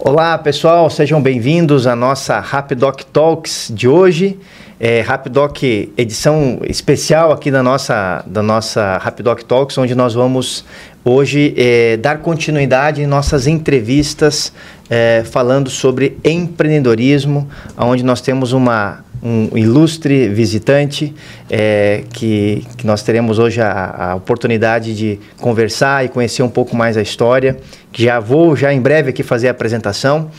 Olá pessoal, sejam bem-vindos à nossa Rapidoc Talks de hoje. É, Rapidoc edição especial aqui da nossa, da nossa Rapidoc Talks, onde nós vamos hoje é, dar continuidade em nossas entrevistas é, falando sobre empreendedorismo, onde nós temos uma um ilustre visitante é, que, que nós teremos hoje a, a, oportunidade de conversar e conhecer um pouco mais a história. Que já vou já em breve aqui fazer a apresentação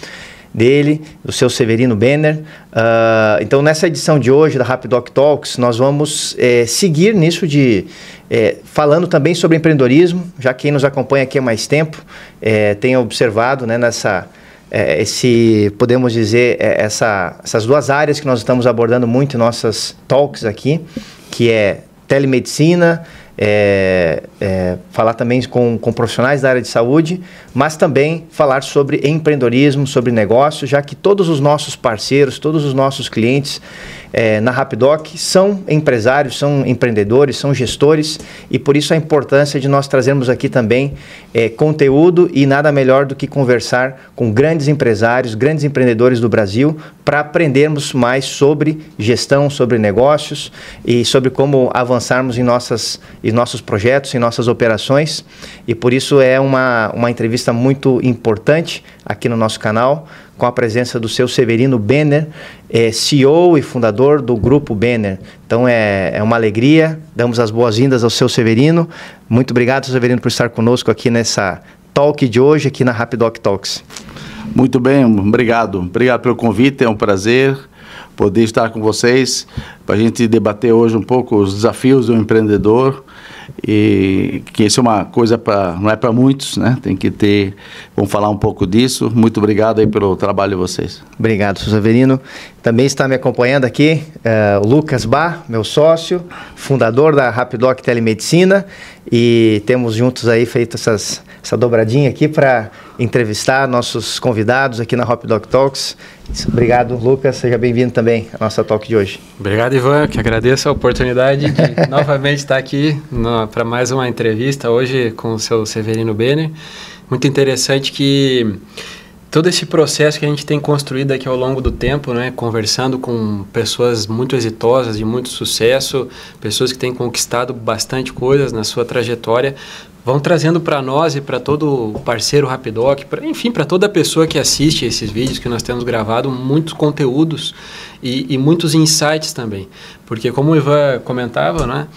dele, do seu Severino Benner. Uh, então, nessa edição de hoje da Rapidoc Talks, nós vamos é, seguir nisso de é, falando também sobre empreendedorismo, já quem nos acompanha aqui há mais tempo é, tem observado né, nessa esse, podemos dizer, essa, essas duas áreas que nós estamos abordando muito em nossas talks aqui, que é telemedicina, é, é, falar também com, com profissionais da área de saúde, mas também falar sobre empreendedorismo, sobre negócios, já que todos os nossos parceiros, todos os nossos clientes, é, na Rapidoc são empresários, são empreendedores, são gestores e por isso a importância de nós trazermos aqui também é, conteúdo e nada melhor do que conversar com grandes empresários, grandes empreendedores do Brasil para aprendermos mais sobre gestão, sobre negócios e sobre como avançarmos em, nossas, em nossos projetos, em nossas operações. E por isso é uma, uma entrevista muito importante aqui no nosso canal com a presença do seu Severino Benner, é, CEO e fundador do Grupo Benner. Então é, é uma alegria, damos as boas-vindas ao seu Severino. Muito obrigado, Severino, por estar conosco aqui nessa talk de hoje, aqui na Rapidoc Talks. Muito bem, obrigado. Obrigado pelo convite, é um prazer poder estar com vocês para a gente debater hoje um pouco os desafios do empreendedor e que isso é uma coisa para não é para muitos, né? Tem que ter, vamos falar um pouco disso. Muito obrigado aí pelo trabalho de vocês. Obrigado, Severino. Também está me acompanhando aqui uh, Lucas Bar, meu sócio, fundador da Rapidoc Telemedicina e temos juntos aí feito essas, essa dobradinha aqui para entrevistar nossos convidados aqui na Rapidoc Talks. Obrigado, Lucas. Seja bem-vindo também à nossa talk de hoje. Obrigado, Ivan, que agradeço a oportunidade de novamente estar aqui para mais uma entrevista hoje com o seu Severino Benner. Muito interessante que todo esse processo que a gente tem construído aqui ao longo do tempo, né, conversando com pessoas muito exitosas, de muito sucesso, pessoas que têm conquistado bastante coisas na sua trajetória, vão trazendo para nós e para todo parceiro Rapidoc, pra, enfim, para toda pessoa que assiste esses vídeos que nós temos gravado, muitos conteúdos e, e muitos insights também. Porque como o Ivan comentava, né,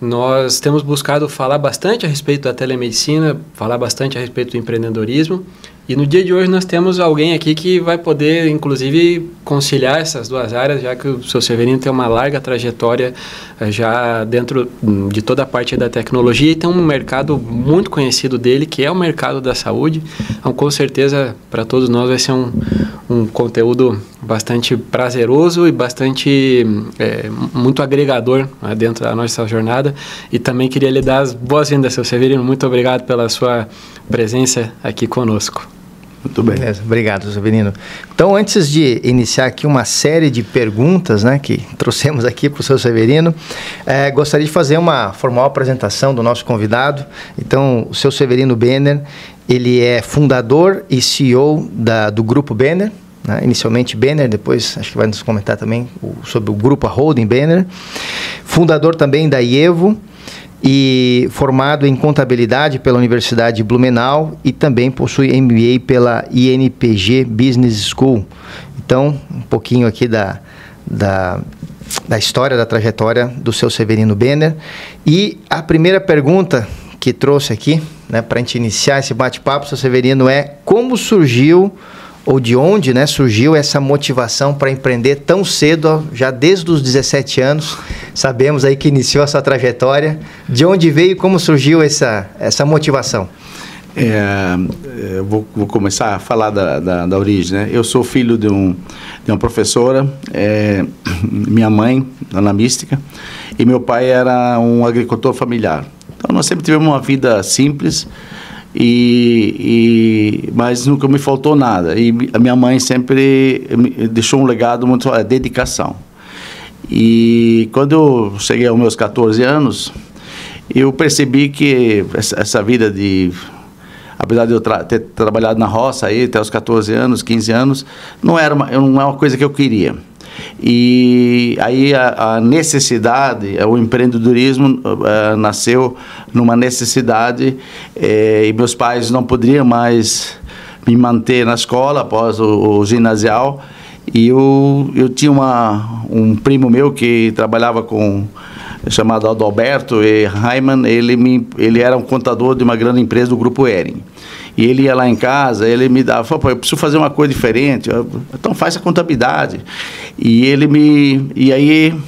nós temos buscado falar bastante a respeito da telemedicina, falar bastante a respeito do empreendedorismo, e no dia de hoje nós temos alguém aqui que vai poder, inclusive, conciliar essas duas áreas, já que o seu Severino tem uma larga trajetória eh, já dentro hum, de toda a parte da tecnologia e tem um mercado muito conhecido dele, que é o mercado da saúde. Então, com certeza, para todos nós vai ser um, um conteúdo bastante prazeroso e bastante é, muito agregador né, dentro da nossa jornada. E também queria lhe dar as boas-vindas, seu Severino. Muito obrigado pela sua presença aqui conosco. Muito bem. Beleza, obrigado, Severino. Então, antes de iniciar aqui uma série de perguntas né, que trouxemos aqui para o seu Severino, é, gostaria de fazer uma formal apresentação do nosso convidado. Então, o seu Severino Benner, ele é fundador e CEO da, do Grupo Benner, né? inicialmente Benner, depois acho que vai nos comentar também o, sobre o grupo Holding Benner, fundador também da IEVO, e formado em contabilidade pela Universidade de Blumenau e também possui MBA pela INPG Business School. Então, um pouquinho aqui da, da, da história, da trajetória do seu Severino Benner. E a primeira pergunta que trouxe aqui, né, para a gente iniciar esse bate-papo, seu Severino, é como surgiu ou de onde né, surgiu essa motivação para empreender tão cedo, já desde os 17 anos. Sabemos aí que iniciou a sua trajetória. De onde veio e como surgiu essa, essa motivação? É, é vou, vou, começar a falar da, da, da, origem. Né? Eu sou filho de, um, de uma professora, é, minha mãe, Ana Mística, e meu pai era um agricultor familiar. Então nós sempre tivemos uma vida simples, e, e, mas nunca me faltou nada. E a minha mãe sempre deixou um legado muito é, dedicação. E quando eu cheguei aos meus 14 anos, eu percebi que essa, essa vida de apesar de eu tra ter trabalhado na roça aí até os 14 anos, 15 anos, não era uma, não é uma coisa que eu queria. E aí a, a necessidade, o empreendedorismo uh, nasceu numa necessidade eh, e meus pais não poderiam mais me manter na escola após o, o ginasial. E eu, eu tinha uma, um primo meu que trabalhava com chamado Adalberto e. Raiman, ele, me, ele era um contador de uma grande empresa do Grupo Ering. E ele ia lá em casa, ele me dava, falou, eu preciso fazer uma coisa diferente, então faz a contabilidade. E ele me. E aí,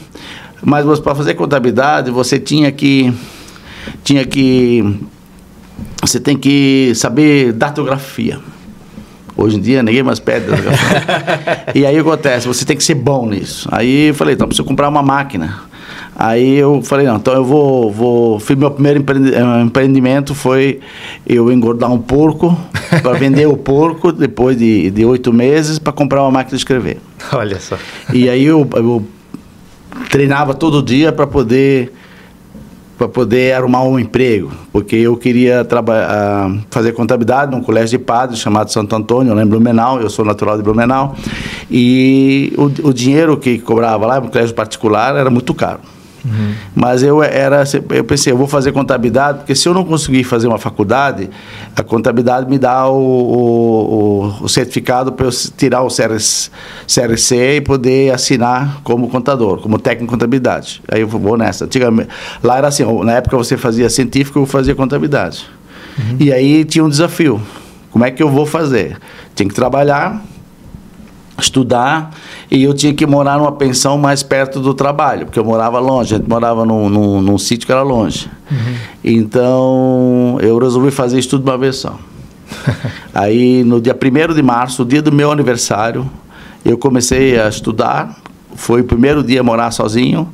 mas para fazer contabilidade, você tinha que. Tinha que. Você tem que saber datografia. Hoje em dia ninguém mais pede datografia. e aí acontece, você tem que ser bom nisso. Aí eu falei, então preciso comprar uma máquina. Aí eu falei, não, então eu vou, vou fiz meu primeiro eh, empreendimento foi eu engordar um porco para vender o porco depois de oito meses para comprar uma máquina de escrever. Olha só. E aí eu, eu treinava todo dia para poder para poder arrumar um emprego, porque eu queria trabalhar, fazer contabilidade num colégio de padres chamado Santo Antônio, lá em Blumenau, eu sou natural de Blumenau, e o, o dinheiro que cobrava lá no colégio particular era muito caro. Uhum. Mas eu era, eu pensei, eu vou fazer contabilidade, porque se eu não conseguir fazer uma faculdade, a contabilidade me dá o, o, o certificado para eu tirar o CRC, CRC e poder assinar como contador, como técnico em contabilidade. Aí eu vou nessa. Antigamente, lá era assim, na época você fazia científico, eu fazia contabilidade. Uhum. E aí tinha um desafio. Como é que eu vou fazer? Tinha que trabalhar, estudar e eu tinha que morar numa pensão mais perto do trabalho, porque eu morava longe, a gente morava num, num, num sítio que era longe. Uhum. Então eu resolvi fazer isso tudo uma vez só. Aí no dia 1 de março, o dia do meu aniversário, eu comecei a estudar. Foi o primeiro dia morar sozinho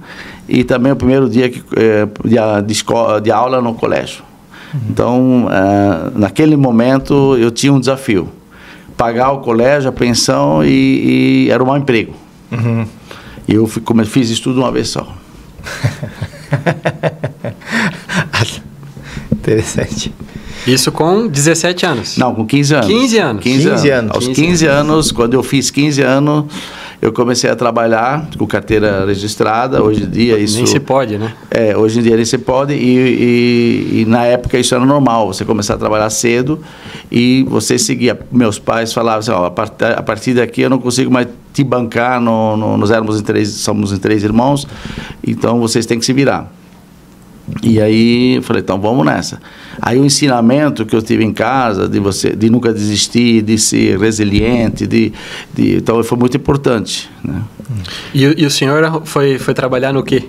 e também o primeiro dia que, eh, de, de, escola, de aula no colégio. Uhum. Então, eh, naquele momento, eu tinha um desafio pagar o colégio, a pensão e, e era um mau emprego. Uhum. E eu fui, como, fiz isso tudo uma vez só. Interessante. Isso com 17 anos? Não, com 15 anos. 15 anos. 15, 15 anos. Aos 15, 15 anos. anos, quando eu fiz 15 anos, eu comecei a trabalhar com carteira registrada. Hoje em dia isso... Nem se pode, né? É, hoje em dia nem se pode e, e, e na época isso era normal. Você começar a trabalhar cedo e você seguia. Meus pais falavam assim, ó, a, part, a partir daqui eu não consigo mais te bancar, no, no, nós éramos em três, somos em três irmãos, então vocês têm que se virar. E aí falei, então vamos nessa. Aí o ensinamento que eu tive em casa de você, de nunca desistir, de ser resiliente, de, de então foi muito importante. Né? E, e, o senhor foi, foi trabalhar no quê?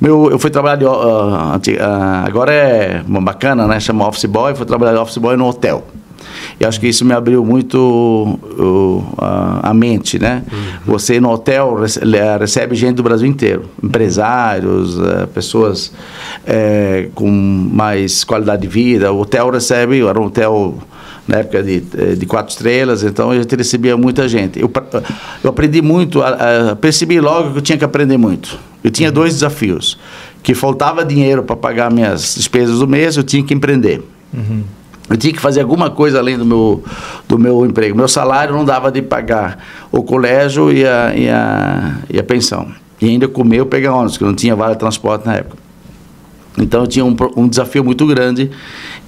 Meu, eu fui trabalhar de, uh, uh, agora é uma bacana, né? Chama office boy. Fui trabalhar de office boy no hotel. E acho que isso me abriu muito uh, a, a, mente, né? Uhum. Você no hotel recebe gente do Brasil inteiro, empresários, uh, pessoas uh, com mais qualidade de vida. O hotel recebe, era um hotel na época de, eh, de quatro estrelas, então a gente recebia muita gente. Eu, eu aprendi muito, a, a, percebi logo que eu tinha que aprender muito. Eu tinha dois desafios, que faltava dinheiro para pagar minhas despesas do mês, eu tinha que empreender. Uhum. Eu tinha que fazer alguma coisa além do meu, do meu emprego. Meu salário não dava de pagar o colégio e a, e a, e a pensão. E ainda comer ou pegar ônibus, que não tinha vale transporte na época. Então eu tinha um, um desafio muito grande,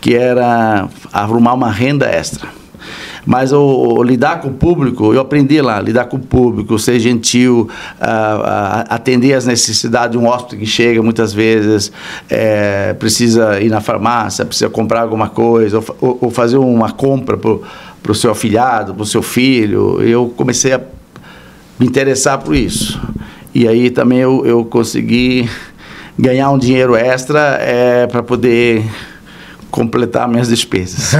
que era arrumar uma renda extra. Mas o, o, lidar com o público, eu aprendi lá, lidar com o público, ser gentil, atender às necessidades de um hóspede que chega muitas vezes, é, precisa ir na farmácia, precisa comprar alguma coisa, ou, ou fazer uma compra para o seu afilhado, para o seu filho. Eu comecei a me interessar por isso. E aí também eu, eu consegui ganhar um dinheiro extra é, para poder completar minhas despesas.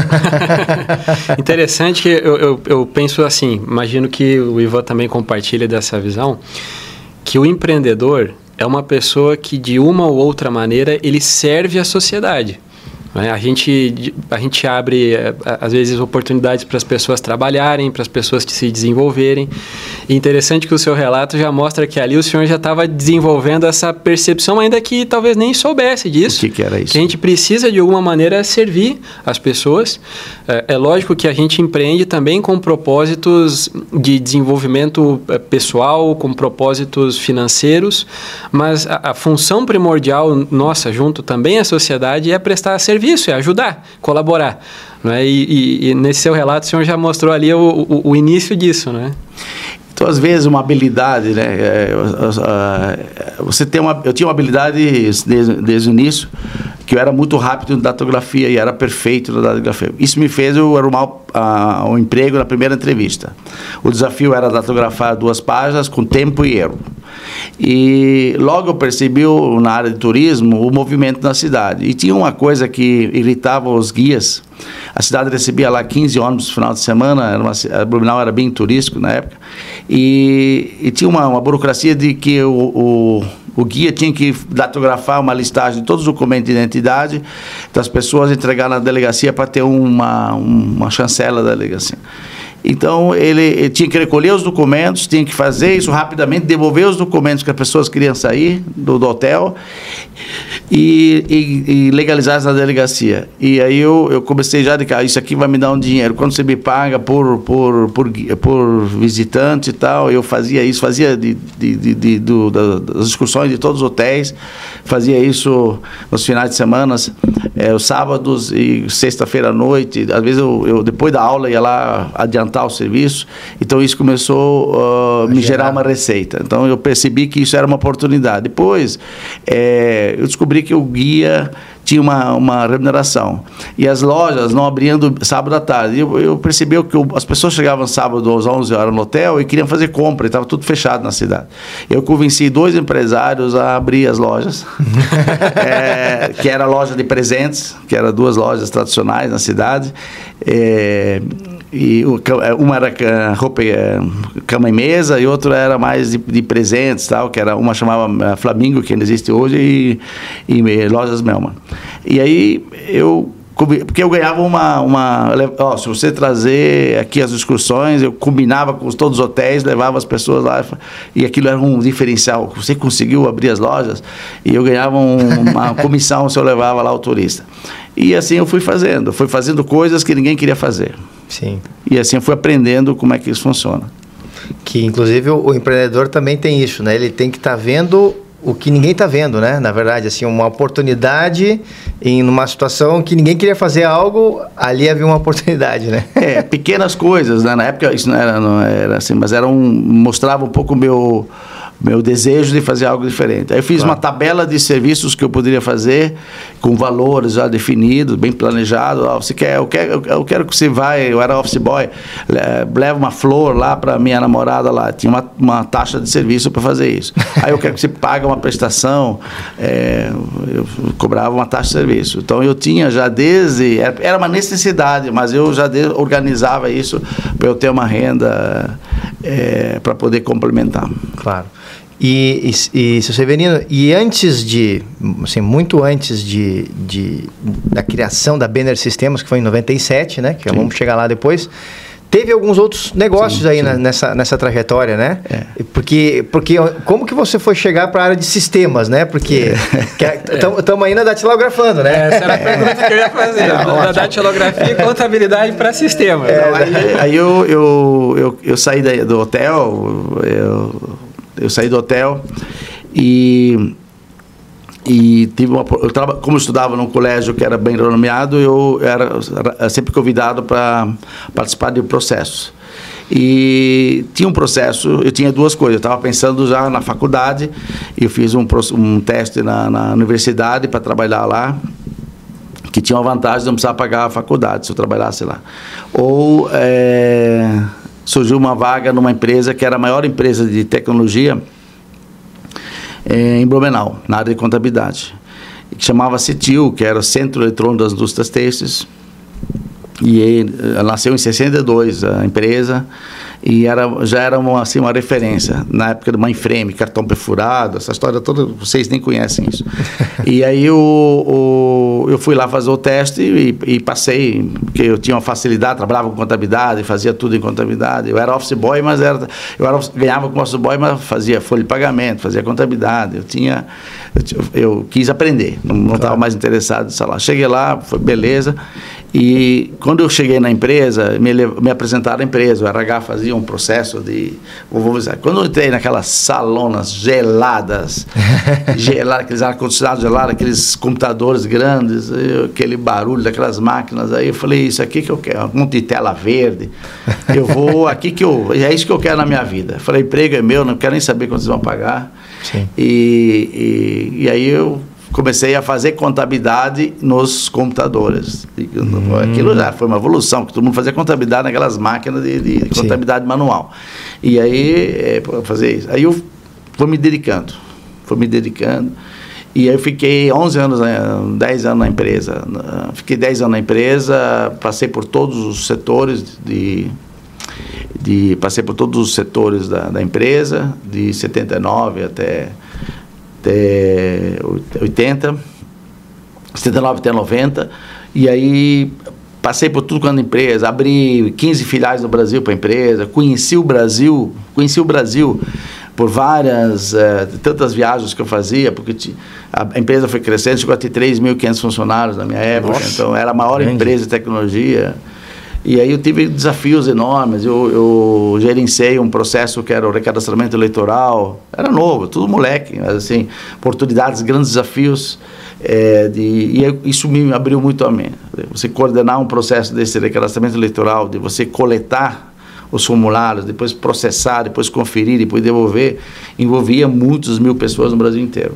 Interessante que eu, eu, eu, penso assim, imagino que o Ivan também compartilha dessa visão, que o empreendedor é uma pessoa que de uma ou outra maneira ele serve à sociedade. Né? A, gente, a gente abre, é, às vezes, oportunidades para as pessoas trabalharem, para as pessoas se desenvolverem. E interessante que o seu relato já mostra que ali o senhor já estava desenvolvendo essa percepção, ainda que talvez nem soubesse disso. O que, que era isso? Que a gente precisa, de alguma maneira, servir as pessoas. É, é lógico que a gente empreende também com propósitos de desenvolvimento é, pessoal, com propósitos financeiros, mas a, a função primordial nossa, junto também à sociedade, é prestar serviço, é ajudar, colaborar. Né? E, e, e, nesse seu relato, o senhor já mostrou ali o, o, o início disso, né? Então, às vezes, uma habilidade, né? É, você tem uma, eu tinha uma habilidade desde, desde o início, que eu era muito rápido em datografia e era perfeito na datografia. Isso me fez eu arrumar uh, um emprego na primeira entrevista. O desafio era datografar duas páginas com tempo e erro. E logo eu percebi na área de turismo o movimento na cidade. E tinha uma coisa que irritava os guias. A cidade recebia lá 15 ônibus no final de semana, era uma, a Blumenau era bem turístico na época. E, e tinha uma, uma, burocracia de que o, o, o, guia tinha que datografar uma listagem de todos os documentos de identidade das pessoas, entregar na delegacia para ter uma, uma chancela da delegacia. Então, ele, ele, tinha que recolher os documentos, tinha que fazer isso rapidamente, devolver os documentos que as pessoas queriam sair do, do hotel e, e, e, legalizar na delegacia. E aí eu, eu comecei já de cá, isso aqui vai me dar um dinheiro. Quando você me paga por, por, por, por visitante e tal, eu fazia isso, fazia de, de, de, de do, das excursões de todos os hotéis, fazia isso nos finais de semana, é, os sábados e sexta-feira à noite. Às vezes eu, eu, depois da aula, ia lá adiantar o serviço. Então isso começou uh, a me gerar. gerar uma receita. Então eu percebi que isso era uma oportunidade. Depois é, eu descobri que o guia tinha uma, uma remuneração. E as lojas não abriam do, sábado à tarde. Eu, eu percebi que as pessoas chegavam sábado às 11 horas no hotel e queriam fazer compra, e estava tudo fechado na cidade. Eu convenci dois empresários a abrir as lojas, é, que era a loja de presentes, que eram duas lojas tradicionais na cidade. É, e é, uma era roupa, é, cama e mesa, e outra era mais de, de presentes, tal, que era uma chamava é, Flamingo, que ainda existe hoje, e, e Lojas Melman. E aí eu porque eu ganhava uma, uma ó, se você trazer aqui as excursões, eu combinava com todos os hotéis, levava as pessoas lá e aquilo era um diferencial. Você conseguiu abrir as lojas e eu ganhava um, uma comissão se eu levava lá o turista. E assim eu fui fazendo, fui fazendo coisas que ninguém queria fazer. Sim. E assim eu fui aprendendo como é que isso funciona. Que inclusive o, o empreendedor também tem isso, né? Ele tem que estar tá vendo o que ninguém está vendo, né? Na verdade, assim, uma oportunidade em uma situação que ninguém queria fazer algo, ali havia uma oportunidade, né? É, pequenas coisas, né? Na época isso não era, não era assim, mas era um, mostrava um pouco o meu meu desejo de fazer algo diferente. Aí eu fiz claro. uma tabela de serviços que eu poderia fazer com valores já definidos, bem planejado. Ah, você quer, eu quero, eu quero que você vá, eu era office boy, leva uma flor lá para minha namorada lá. Tinha uma, uma taxa de serviço para fazer isso. Aí eu quero que você pague uma prestação, é, eu cobrava uma taxa de serviço. Então eu tinha já desde era uma necessidade, mas eu já organizava isso para eu ter uma renda é, para poder complementar. Claro. E, e, e seu Severino, e antes de, assim, muito antes de, de, da criação da Banner Systems, que foi em 97, né? Que Sim. vamos chegar lá depois. Teve alguns outros negócios sim, aí sim. Na, nessa, nessa trajetória, né? É. Porque, porque como que você foi chegar para a área de sistemas, né? Porque estamos é. ainda datilografando, né? Essa era a pergunta que eu ia fazer. Não, da datilografia e contabilidade para sistemas. É, aí, aí eu, eu, eu, eu, saí do hotel, eu, eu saí do hotel e e tive uma eu traba, como eu estudava num colégio que era bem renomeado eu era, era sempre convidado para participar de processos. E tinha um processo eu tinha duas coisas eu estava pensando já na faculdade eu fiz um, um teste na, na universidade para trabalhar lá que tinha uma vantagem de não precisar pagar a faculdade se eu trabalhasse lá. Ou é, surgiu uma vaga numa empresa que era a maior empresa de tecnologia é, em Blumenau, na área de contabilidade, que chamava CETIL, que era o Centro Eletrônico das Indústrias Têxteis, e ele, nasceu em 62 a empresa, e era, já era uma, assim, uma referência na época do mainframe, cartão perfurado, essa história toda, vocês nem conhecem isso. e aí o, o, eu fui lá fazer o teste e, e, passei, porque eu tinha uma facilidade, trabalhava com contabilidade, fazia tudo em contabilidade. Eu era office boy, mas era, eu era, ganhava como office boy, mas fazia folha de pagamento, fazia contabilidade. Eu tinha, eu, eu quis aprender, não estava claro. mais interessado em lá. Cheguei lá, foi beleza. E quando eu cheguei na empresa, me, me apresentaram a empresa, o RH fazia um processo de. Dizer, quando eu entrei naquelas salonas geladas, geladas aqueles ar-condicionados gelados, aqueles computadores grandes, aquele barulho daquelas máquinas, aí eu falei: Isso aqui que eu quero, um monte de tela verde. Eu vou aqui que eu. É isso que eu quero na minha vida. Eu falei: emprego é meu, não quero nem saber quanto vocês vão pagar. Sim. E, e, e aí eu comecei a fazer contabilidade nos computadores. Hum. Aquilo já foi uma evolução, porque todo mundo fazia contabilidade naquelas máquinas de, de contabilidade Sim. manual. E aí, é, fazer isso. Aí eu fui me dedicando, fui me dedicando. E aí eu fiquei 11 anos, 10 anos na empresa. Fiquei 10 anos na empresa, passei por todos os setores de, de passei por todos os setores da, da empresa, de 79 até até 80, 79 até 90, e aí passei por tudo quando empresa, abri 15 filiais no Brasil para a empresa, conheci o Brasil, conheci o Brasil por várias, uh, tantas viagens que eu fazia, porque a empresa foi crescendo, chegou a ter 3.500 funcionários na minha época, Nossa, então era a maior grande. empresa de tecnologia. E aí eu tive desafios enormes. Eu, eu gerenciei um processo que era o recadastramento eleitoral. Era novo, tudo moleque, mas assim, oportunidades, grandes desafios. É, de, e isso me abriu muito a mente. Você coordenar um processo desse recadastramento eleitoral, de você coletar os formulários, depois processar, depois conferir, depois devolver, envolvia muitas mil pessoas no Brasil inteiro.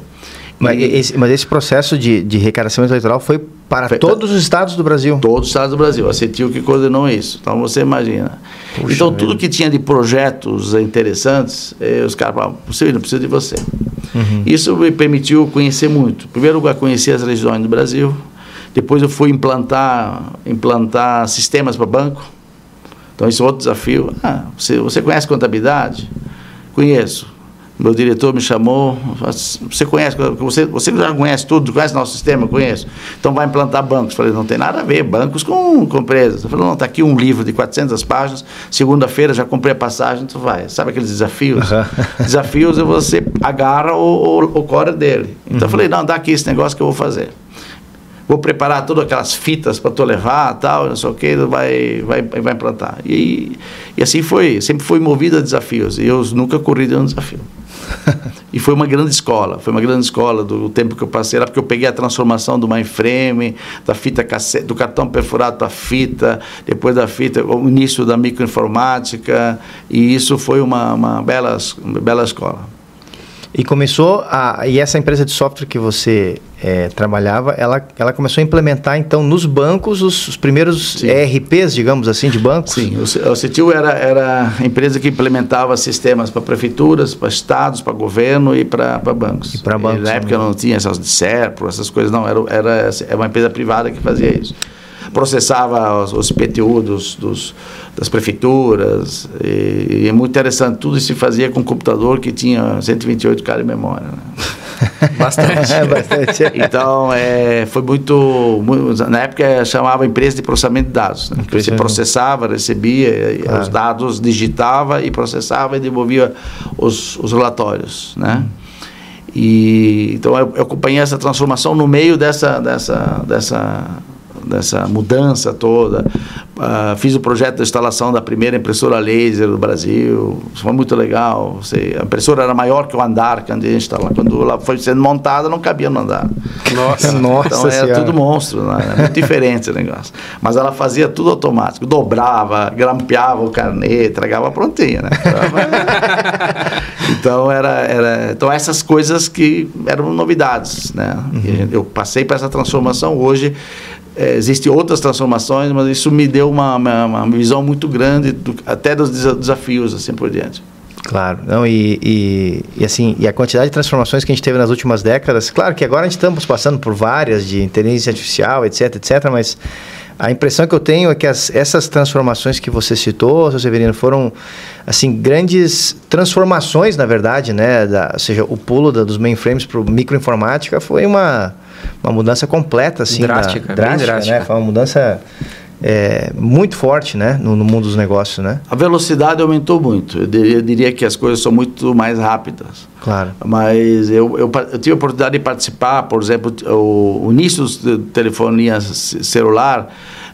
Mas, e, esse, mas esse processo de, de recadastramento eleitoral foi para foi, todos os estados do Brasil? Todos os estados do Brasil. A CETIL que coordenou isso. Então você imagina. Puxa então tudo que tinha de projetos interessantes, eh, os caras falavam, você não precisa de você. Uhum. Isso me permitiu conhecer muito. Primeiro lugar, conhecer as regiões do Brasil. Depois eu fui implantar, implantar sistemas para banco. Então, isso é outro desafio. Ah, você, você conhece contabilidade? Conheço meu diretor me chamou, você conhece, você, você já conhece tudo, conhece nosso sistema, conheço. Então vai implantar bancos. Falei, não tem nada a ver, bancos com, com empresas. Eu falei, não, está aqui um livro de 400 páginas, segunda-feira já comprei a passagem, tu vai. Sabe aqueles desafios? Uhum. Desafios é você agarra o, o, o core dele. Então uhum. eu falei, não, dá aqui esse negócio que eu vou fazer vou preparar todas aquelas fitas para tu levar, tal, não sei o que, vai, vai, vai implantar. E, e assim foi, sempre fui movido a desafios, e eu nunca corri de um desafio. e foi uma grande escola, foi uma grande escola do tempo que eu passei lá, porque eu peguei a transformação do mainframe, da fita cassete, do cartão perfurado para fita, depois da fita, o início da microinformática, e isso foi uma, uma, bela, uma bela escola. E começou a. E essa empresa de software que você é, trabalhava, ela, ela começou a implementar, então, nos bancos, os, os primeiros Sim. ERPs, digamos assim, de bancos? Sim, o, o CETIL era, era a empresa que implementava sistemas para prefeituras, para estados, para governo e para bancos. E para bancos. E na época não tinha essas de SERPRO, essas coisas, não, era, era, era uma empresa privada que fazia isso processava os, os PTU dos, dos, das prefeituras. E, e, é muito interessante. Tudo isso se fazia com um computador que tinha 128 KB de memória. Né? Bastante. é, bastante. Então, é, foi muito, muito, Na época, chamava empresa de processamento de dados. Né? Você processava, recebia claro. os dados, digitava e processava e devolvia os, os relatórios. Né? E, então, eu, eu acompanhei essa transformação no meio dessa, dessa, dessa dessa mudança toda. Uh, fiz o projeto de instalação da primeira impressora laser do Brasil. Foi muito legal. Você, a impressora era maior que o andar que a gente estava Quando ela foi sendo montada, não cabia no andar. Nossa, Nossa Então era senhora. tudo monstro, né? era muito diferente o negócio. Mas ela fazia tudo automático. Dobrava, grampeava o carnê, tragava prontinha, né? então, era, era, então essas coisas que eram novidades, né? Uhum. Eu passei para essa transformação. Hoje é, existem outras transformações, mas isso me deu uma, uma, uma visão muito grande, do, até dos desafios, assim por diante. Claro, não, e, e, e, assim, e a quantidade de transformações que a gente teve nas últimas décadas, claro que agora a gente estamos passando por várias de inteligência artificial, etc, etc, mas a impressão que eu tenho é que as, essas transformações que você citou, seu Severino, foram assim grandes transformações, na verdade, né? Da, ou seja, o pulo da, dos mainframes para microinformática foi uma, uma mudança completa, assim, drástica, da, drástica, drástica. Né? Foi uma mudança é, muito forte né, no, no, mundo dos negócios. Né? A velocidade aumentou muito. Eu diria, eu diria, que as coisas são muito mais rápidas. Claro. Mas eu, eu, eu tive a oportunidade de participar, por exemplo, o, o início da telefonia celular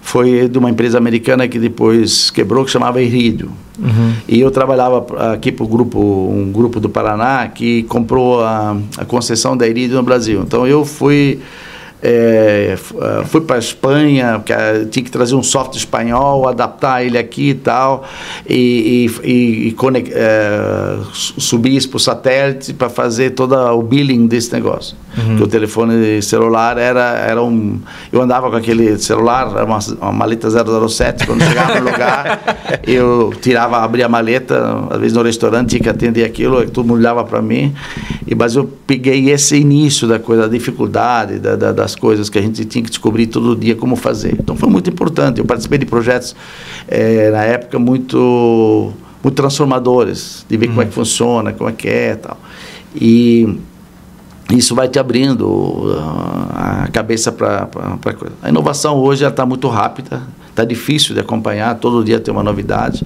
foi de uma empresa americana que depois quebrou, que chamava Iridio. Uhum. E eu trabalhava aqui para grupo, um grupo do Paraná que comprou a, a concessão da Iridio no Brasil. Então eu fui é, é, fui para a Espanha, tinha que trazer um software espanhol, adaptar ele aqui e tal, e, e, e, e é, subir isso para o satélite para fazer todo o billing desse negócio. Uhum. Porque o telefone celular era, era um. Eu andava com aquele celular, era uma, uma maleta 007, quando chegava no lugar, eu tirava, abria a maleta, às vezes no restaurante tinha que atender aquilo, todo mundo olhava para mim, e, mas eu peguei esse início da coisa, da dificuldade, da, da, das coisas que a gente tinha que descobrir todo dia como fazer. Então foi muito importante. Eu participei de projetos é, na época muito, muito transformadores, de ver uhum. como é que uhum. funciona, como é que é tal. E isso vai te abrindo uh, a cabeça para a coisa. A inovação hoje está muito rápida, está difícil de acompanhar, todo dia tem uma novidade.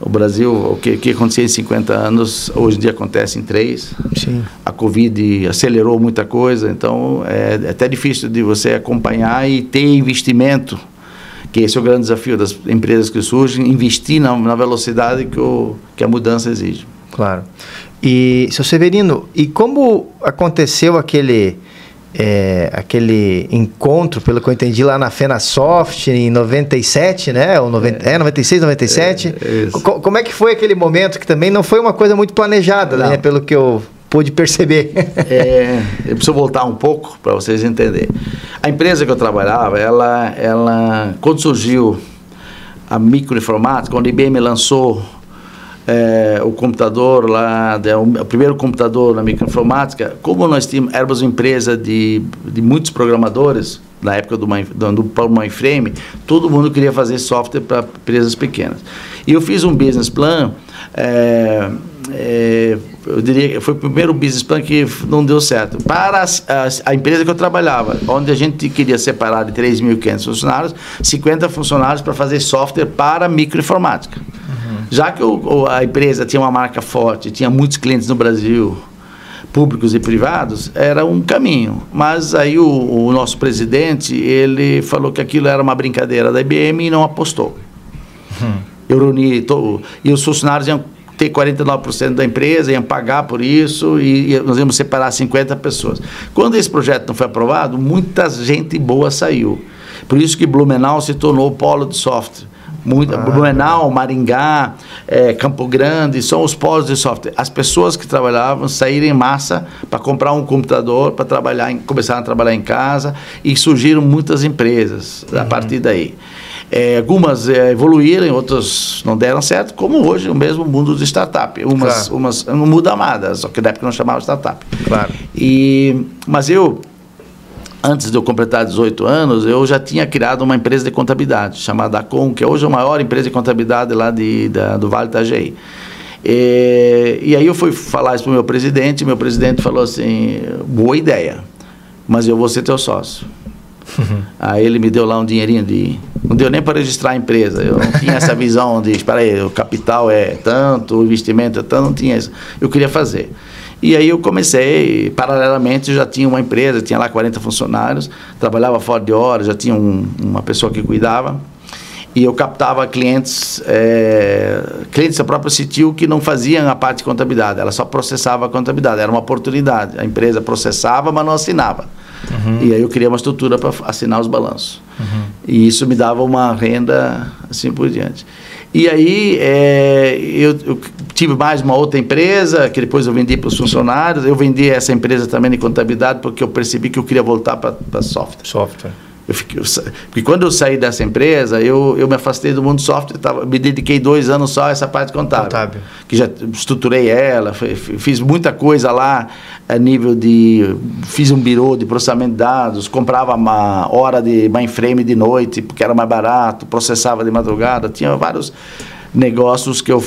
O Brasil, o que, que acontecia em 50 anos, hoje em dia acontece em 3. Sim. A Covid acelerou muita coisa, então é, é até difícil de você acompanhar e ter investimento, que esse é o grande desafio das empresas que surgem, investir na, na velocidade que, o, que a mudança exige. Claro. E, seu Severino, e como aconteceu aquele é, aquele encontro, pelo que eu entendi, lá na FenaSoft em 97, né? Ou 90, é, é 96, 97. É, Co como é que foi aquele momento que também não foi uma coisa muito planejada, né? Pelo que eu pude perceber. é, eu preciso voltar um pouco para vocês entenderem. A empresa que eu trabalhava, ela, ela quando surgiu a microinformática, quando a IBM lançou é, o computador lá, de, o, primeiro computador na microinformática, como nós tínhamos, éramos uma empresa de, de muitos programadores, na época do, do, do mainframe, todo mundo queria fazer software para empresas pequenas. E eu fiz um business plan, é, é, eu diria que foi o primeiro business plan que não deu certo. Para a, a, empresa que eu trabalhava, onde a gente queria separar de 3.500 funcionários, 50 funcionários para fazer software para microinformática. Já que o, a empresa tinha uma marca forte, tinha muitos clientes no Brasil, públicos e privados, era um caminho. Mas aí o, o nosso presidente, ele falou que aquilo era uma brincadeira da IBM e não apostou. Hum. Eu reuni, tô, e os funcionários iam ter 49% da empresa, iam pagar por isso e, e nós íamos separar 50 pessoas. Quando esse projeto não foi aprovado, muita gente boa saiu. Por isso que Blumenau se tornou o polo de software muito, ah, Blumenau, Maringá, é, Campo Grande, são os polos de software. As pessoas que trabalhavam saíram em massa para comprar um computador, para trabalhar, em, começaram a trabalhar em casa e surgiram muitas empresas uhum. a partir daí. É, algumas é, evoluíram, outras não deram certo, como hoje o mesmo mundo de startup. Umas, claro. umas não muda nada, só que na época não chamava startup. Claro. E, mas eu antes de eu completar 18 anos, eu já tinha criado uma empresa de contabilidade chamada Com, que é hoje a maior empresa de contabilidade lá de, da, do Vale Itajaí. E, e aí eu fui falar isso para o meu presidente, meu presidente falou assim, boa ideia, mas eu vou ser teu sócio. Uhum. Aí ele me deu lá um dinheirinho de. Não deu nem para registrar a empresa. Eu não tinha essa visão de, espera aí, o capital é tanto, o investimento é tanto, não tinha isso. Eu queria fazer. E aí eu comecei, paralelamente, já tinha uma empresa, tinha lá 40 funcionários, trabalhava fora de hora, já tinha um, uma pessoa que cuidava. E eu captava clientes, é, clientes da própria Citil que não faziam a parte de contabilidade, ela só processava a contabilidade, era uma oportunidade. A empresa processava, mas não assinava. Uhum. E aí eu criei uma estrutura para assinar os balanços. Uhum. E isso me dava uma renda assim por diante. E aí é, eu, eu, tive mais uma outra empresa, que depois eu vendi para os funcionários. Eu vendi essa empresa também de contabilidade porque eu percebi que eu queria voltar para software. Software. Eu fiquei, porque quando eu saí dessa empresa, eu, eu me afastei do mundo do software, tava, me dediquei dois anos só a essa parte contábil. contábil. Que já estruturei ela, fiz muita coisa lá a nível de. Fiz um birô de processamento de dados, comprava uma hora de mainframe de noite, porque era mais barato, processava de madrugada, tinha vários negócios que eu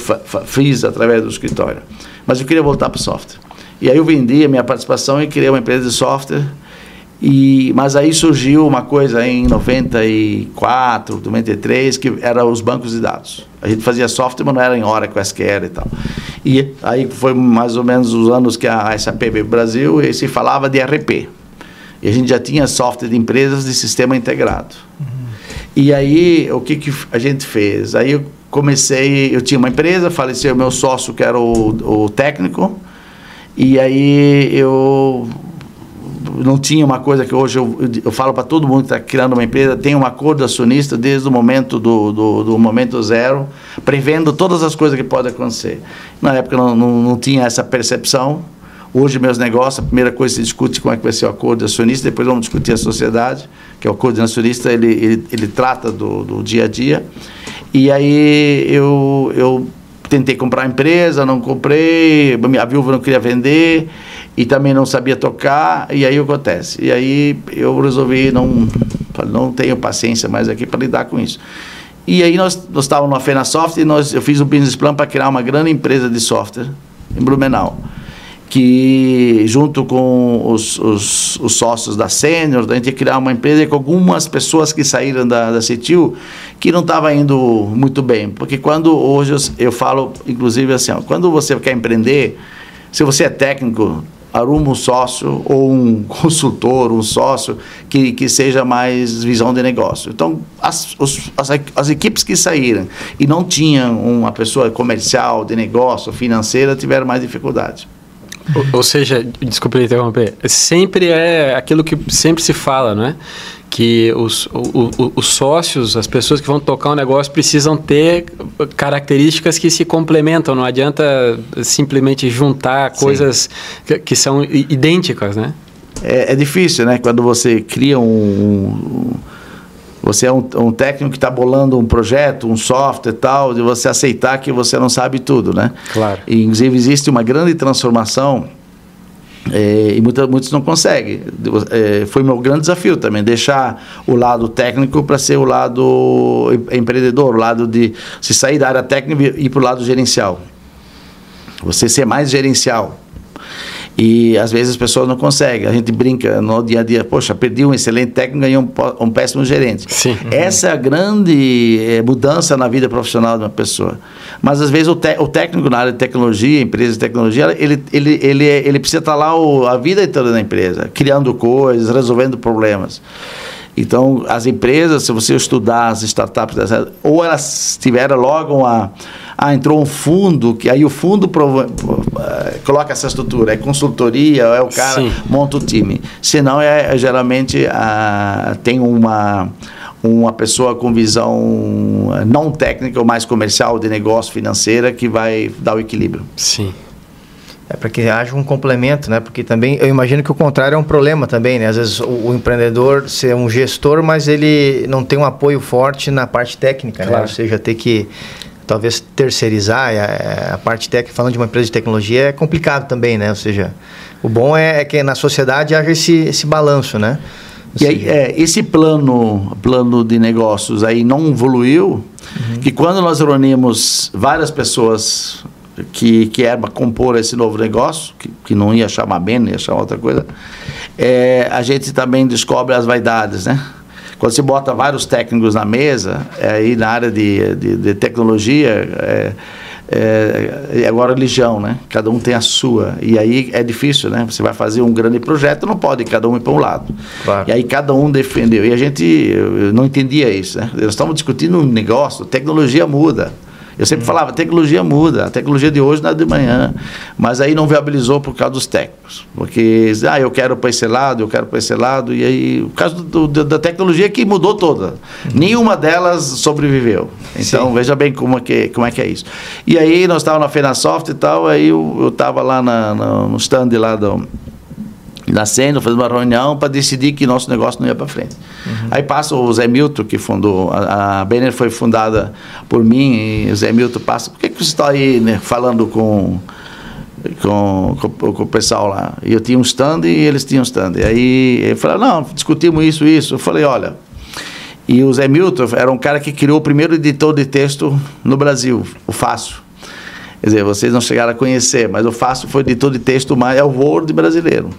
fiz através do escritório. Mas eu queria voltar para o software. E aí eu vendi a minha participação e criei uma empresa de software e, mas aí surgiu uma coisa em 94, 93, que era os bancos de dados. A gente fazia software, mas não era em Oracle, SQL e tal. E aí foi mais ou menos os anos que a SAP veio Brasil e se falava de RP. E a gente já tinha software de empresas de sistema integrado. Uhum. E aí, o que, que a gente fez? Aí eu comecei, eu tinha uma empresa, faleceu meu sócio, que era o, o técnico, e aí eu não tinha uma coisa que hoje eu, eu falo para todo mundo que está criando uma empresa, tem um acordo acionista desde o momento do, do, do, momento zero, prevendo todas as coisas que podem acontecer. Na época não, não, não tinha essa percepção. Hoje, meus negócios, a primeira coisa que se discute como é que vai ser o acordo acionista, depois vamos discutir a sociedade, que é o acordo acionista, ele, ele, ele trata do, do dia a dia. E aí eu, eu tentei comprar a empresa, não comprei, a viúva não queria vender e também não sabia tocar, e aí acontece? E aí eu resolvi não não tenho paciência mais aqui para lidar com isso. E aí nós, nós estávamos na Fenasoft e nós, eu fiz um business plan para criar uma grande empresa de software em Blumenau, que junto com os, os, os sócios da Senior, a gente ia criar uma empresa com algumas pessoas que saíram da, da CETIL que não estava indo muito bem, porque quando hoje eu, eu falo, inclusive assim, ó, quando você quer empreender, se você é técnico, arruma um sócio ou um consultor, um sócio que, que seja mais visão de negócio. Então, as, os, as, as equipes que saíram e não tinham uma pessoa comercial, de negócio, financeira, tiveram mais dificuldade. Ou, ou seja, desculpe interromper, sempre é aquilo que sempre se fala, não é? Que os, o, os sócios, as pessoas que vão tocar o um negócio precisam ter características que se complementam. Não adianta simplesmente juntar coisas que, que, são idênticas, né? É, é, difícil, né? Quando você cria um, um você é um, um técnico que está bolando um projeto, um software e tal, de você aceitar que você não sabe tudo, né? Claro. E, inclusive existe uma grande transformação é, e muita, muitos não conseguem. É, foi meu grande desafio também, deixar o lado técnico para ser o lado empreendedor, o lado de se sair da área técnica e ir para o lado gerencial. Você ser mais gerencial. E às vezes as pessoas não conseguem. A gente brinca no dia a dia, poxa, perdi um excelente técnico, ganhei um, um péssimo gerente. Sim. Essa é a grande é, mudança na vida profissional de uma pessoa. Mas às vezes o, te, o técnico na área de tecnologia, empresa de tecnologia, ele, ele, ele, ele precisa estar lá o, a vida toda na empresa, criando coisas, resolvendo problemas. Então, as empresas, se você estudar as startups, ou elas tiveram logo uma ah, entrou um fundo, que aí o fundo provo, uh, coloca essa estrutura, é consultoria, é o cara, Sim. monta o time. Senão, é, é geralmente uh, tem uma uma pessoa com visão não técnica ou mais comercial de negócio financeira que vai dar o equilíbrio. Sim. É para que haja um complemento, né? Porque também eu imagino que o contrário é um problema também, né? Às vezes o, o empreendedor ser um gestor, mas ele não tem um apoio forte na parte técnica, claro. né? Ou seja, ter que talvez terceirizar a, a, parte técnica, falando de uma empresa de tecnologia, é complicado também, né? Ou seja, o bom é, é que na sociedade haja esse, esse balanço, né? e aí, é, esse plano, plano de negócios aí não evoluiu, uhum. que quando nós reunimos várias pessoas que, que eram para compor esse novo negócio, que, que não ia chamar bem, ia chamar outra coisa, é, a gente também descobre as vaidades, né? Quando você bota vários técnicos na mesa, é, aí na área de, de, de tecnologia, é, é, agora religião, né? Cada um tem a sua. E aí é difícil, né? Você vai fazer um grande projeto, não pode cada um ir para um lado. Claro. E aí cada um defendeu. E a gente não entendia isso, né? Nós estamos discutindo um negócio, tecnologia muda. Eu sempre falava, tecnologia muda, a tecnologia de hoje não é de manhã. Mas aí não viabilizou por causa dos técnicos. Porque, ah, eu quero para esse lado, eu quero para esse lado. E aí, o caso do, do, da tecnologia que mudou toda. Uhum. Nenhuma delas sobreviveu. Então, Sim. veja bem como é, que, como é que é isso. E aí, nós estávamos na Fenasoft e tal, aí eu estava lá na, na, no stand lá do nascendo, fazendo uma reunião para decidir que nosso negócio não ia para frente. Uhum. Aí passa o Zé Milton, que fundou, a, a Benner foi fundada por mim, e o Zé Milton passa, por que, que você está aí né, falando com, com, com, com, o pessoal lá? E eu tinha um stand e eles tinham um stand. E aí ele falou, não, discutimos isso, isso. Eu falei, olha, e o Zé Milton era um cara que criou o primeiro editor de texto no Brasil, o Fácil. Quer dizer, vocês não chegaram a conhecer, mas o Fácil foi editor de texto mais, é o Word brasileiro.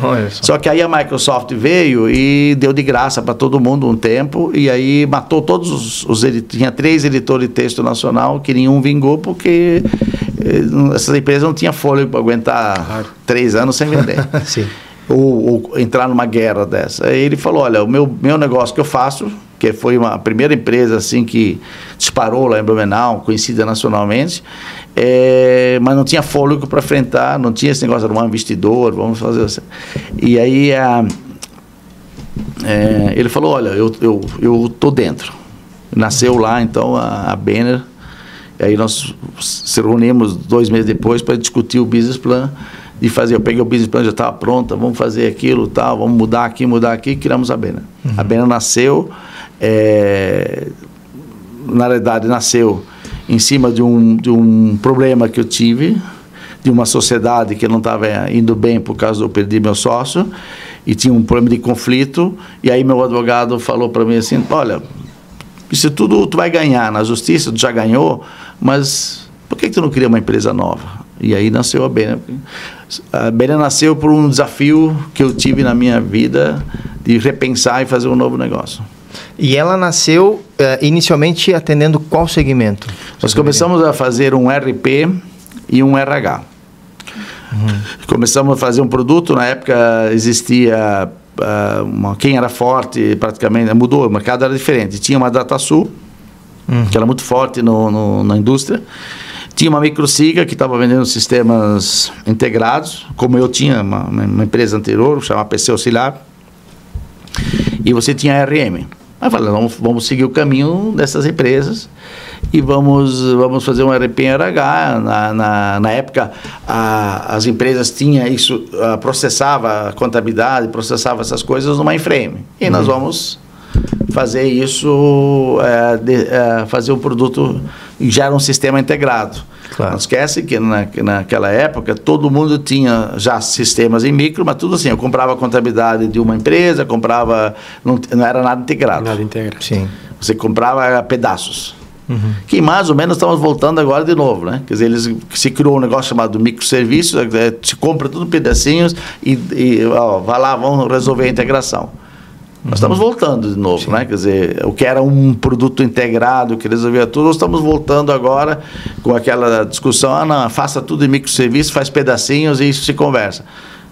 Só. só. que aí a Microsoft veio e deu de graça para todo mundo um tempo, e aí matou todos os, os tinha três editores de texto nacional, que nenhum vingou porque eh, essas empresas não tinham fôlego para aguentar claro. três anos sem vender. Sim. Ou, ou, entrar numa guerra dessa. Aí ele falou, olha, o meu, meu negócio que eu faço, que foi uma primeira empresa assim que disparou lá em Blumenau, conhecida nacionalmente, é, mas não tinha fôlego para enfrentar, não tinha esse negócio de um investidor, vamos fazer assim. E aí a, é, ele falou, olha, eu, eu, eu tô dentro. Nasceu lá então a, a Banner, aí nós se reunimos dois meses depois para discutir o business plan de fazer, eu peguei o business plan, já estava pronta, vamos fazer aquilo, tal, vamos mudar aqui, mudar aqui, criamos a Banner. Uhum. A Banner nasceu, é, na realidade nasceu em cima de um, de um problema que eu tive, de uma sociedade que não estava indo bem por causa do perdi meu sócio, e tinha um problema de conflito, e aí meu advogado falou para mim assim, olha, isso tudo tu vai ganhar na justiça, tu já ganhou, mas por que, que tu não cria uma empresa nova? E aí nasceu a Bena. A Bena nasceu por um desafio que eu tive na minha vida de repensar e fazer um novo negócio. E ela nasceu uh, inicialmente atendendo qual segmento? Nós começamos a fazer um RP e um RH. Uhum. Começamos a fazer um produto, na época existia uh, uma, quem era forte, praticamente mudou, o mercado era diferente. Tinha uma DataSul, uhum. que era muito forte no, no, na indústria. Tinha uma microsiga que estava vendendo sistemas integrados, como eu tinha uma, uma empresa anterior, chamada PC Auxiliar. E você tinha a RM. Falei, vamos, vamos seguir o caminho dessas empresas e vamos, vamos fazer um RP em RH. Na, na, na época, a, as empresas tinham isso, a, processava a contabilidade, processava essas coisas no mainframe. E uhum. nós vamos fazer isso, é, de, é, fazer um produto gera um sistema integrado. Claro. Não esquece que na, naquela época todo mundo tinha já sistemas em micro, mas tudo assim, eu comprava a contabilidade de uma empresa, comprava, não, não era nada integrado. Nada integrado. Sim. Você comprava pedaços. Uhum. Que mais ou menos estamos voltando agora de novo, né? Quer dizer, eles se criou um negócio chamado microserviços, é, se compra tudo pedacinhos e, e ó, vai lá, vamos resolver a integração. Nós estamos voltando de novo, Sim. né? Quer dizer, o que era um produto integrado, que resolvia tudo, nós estamos voltando agora com aquela discussão, ah, não, faça tudo em microserviço, faz pedacinhos e isso se conversa.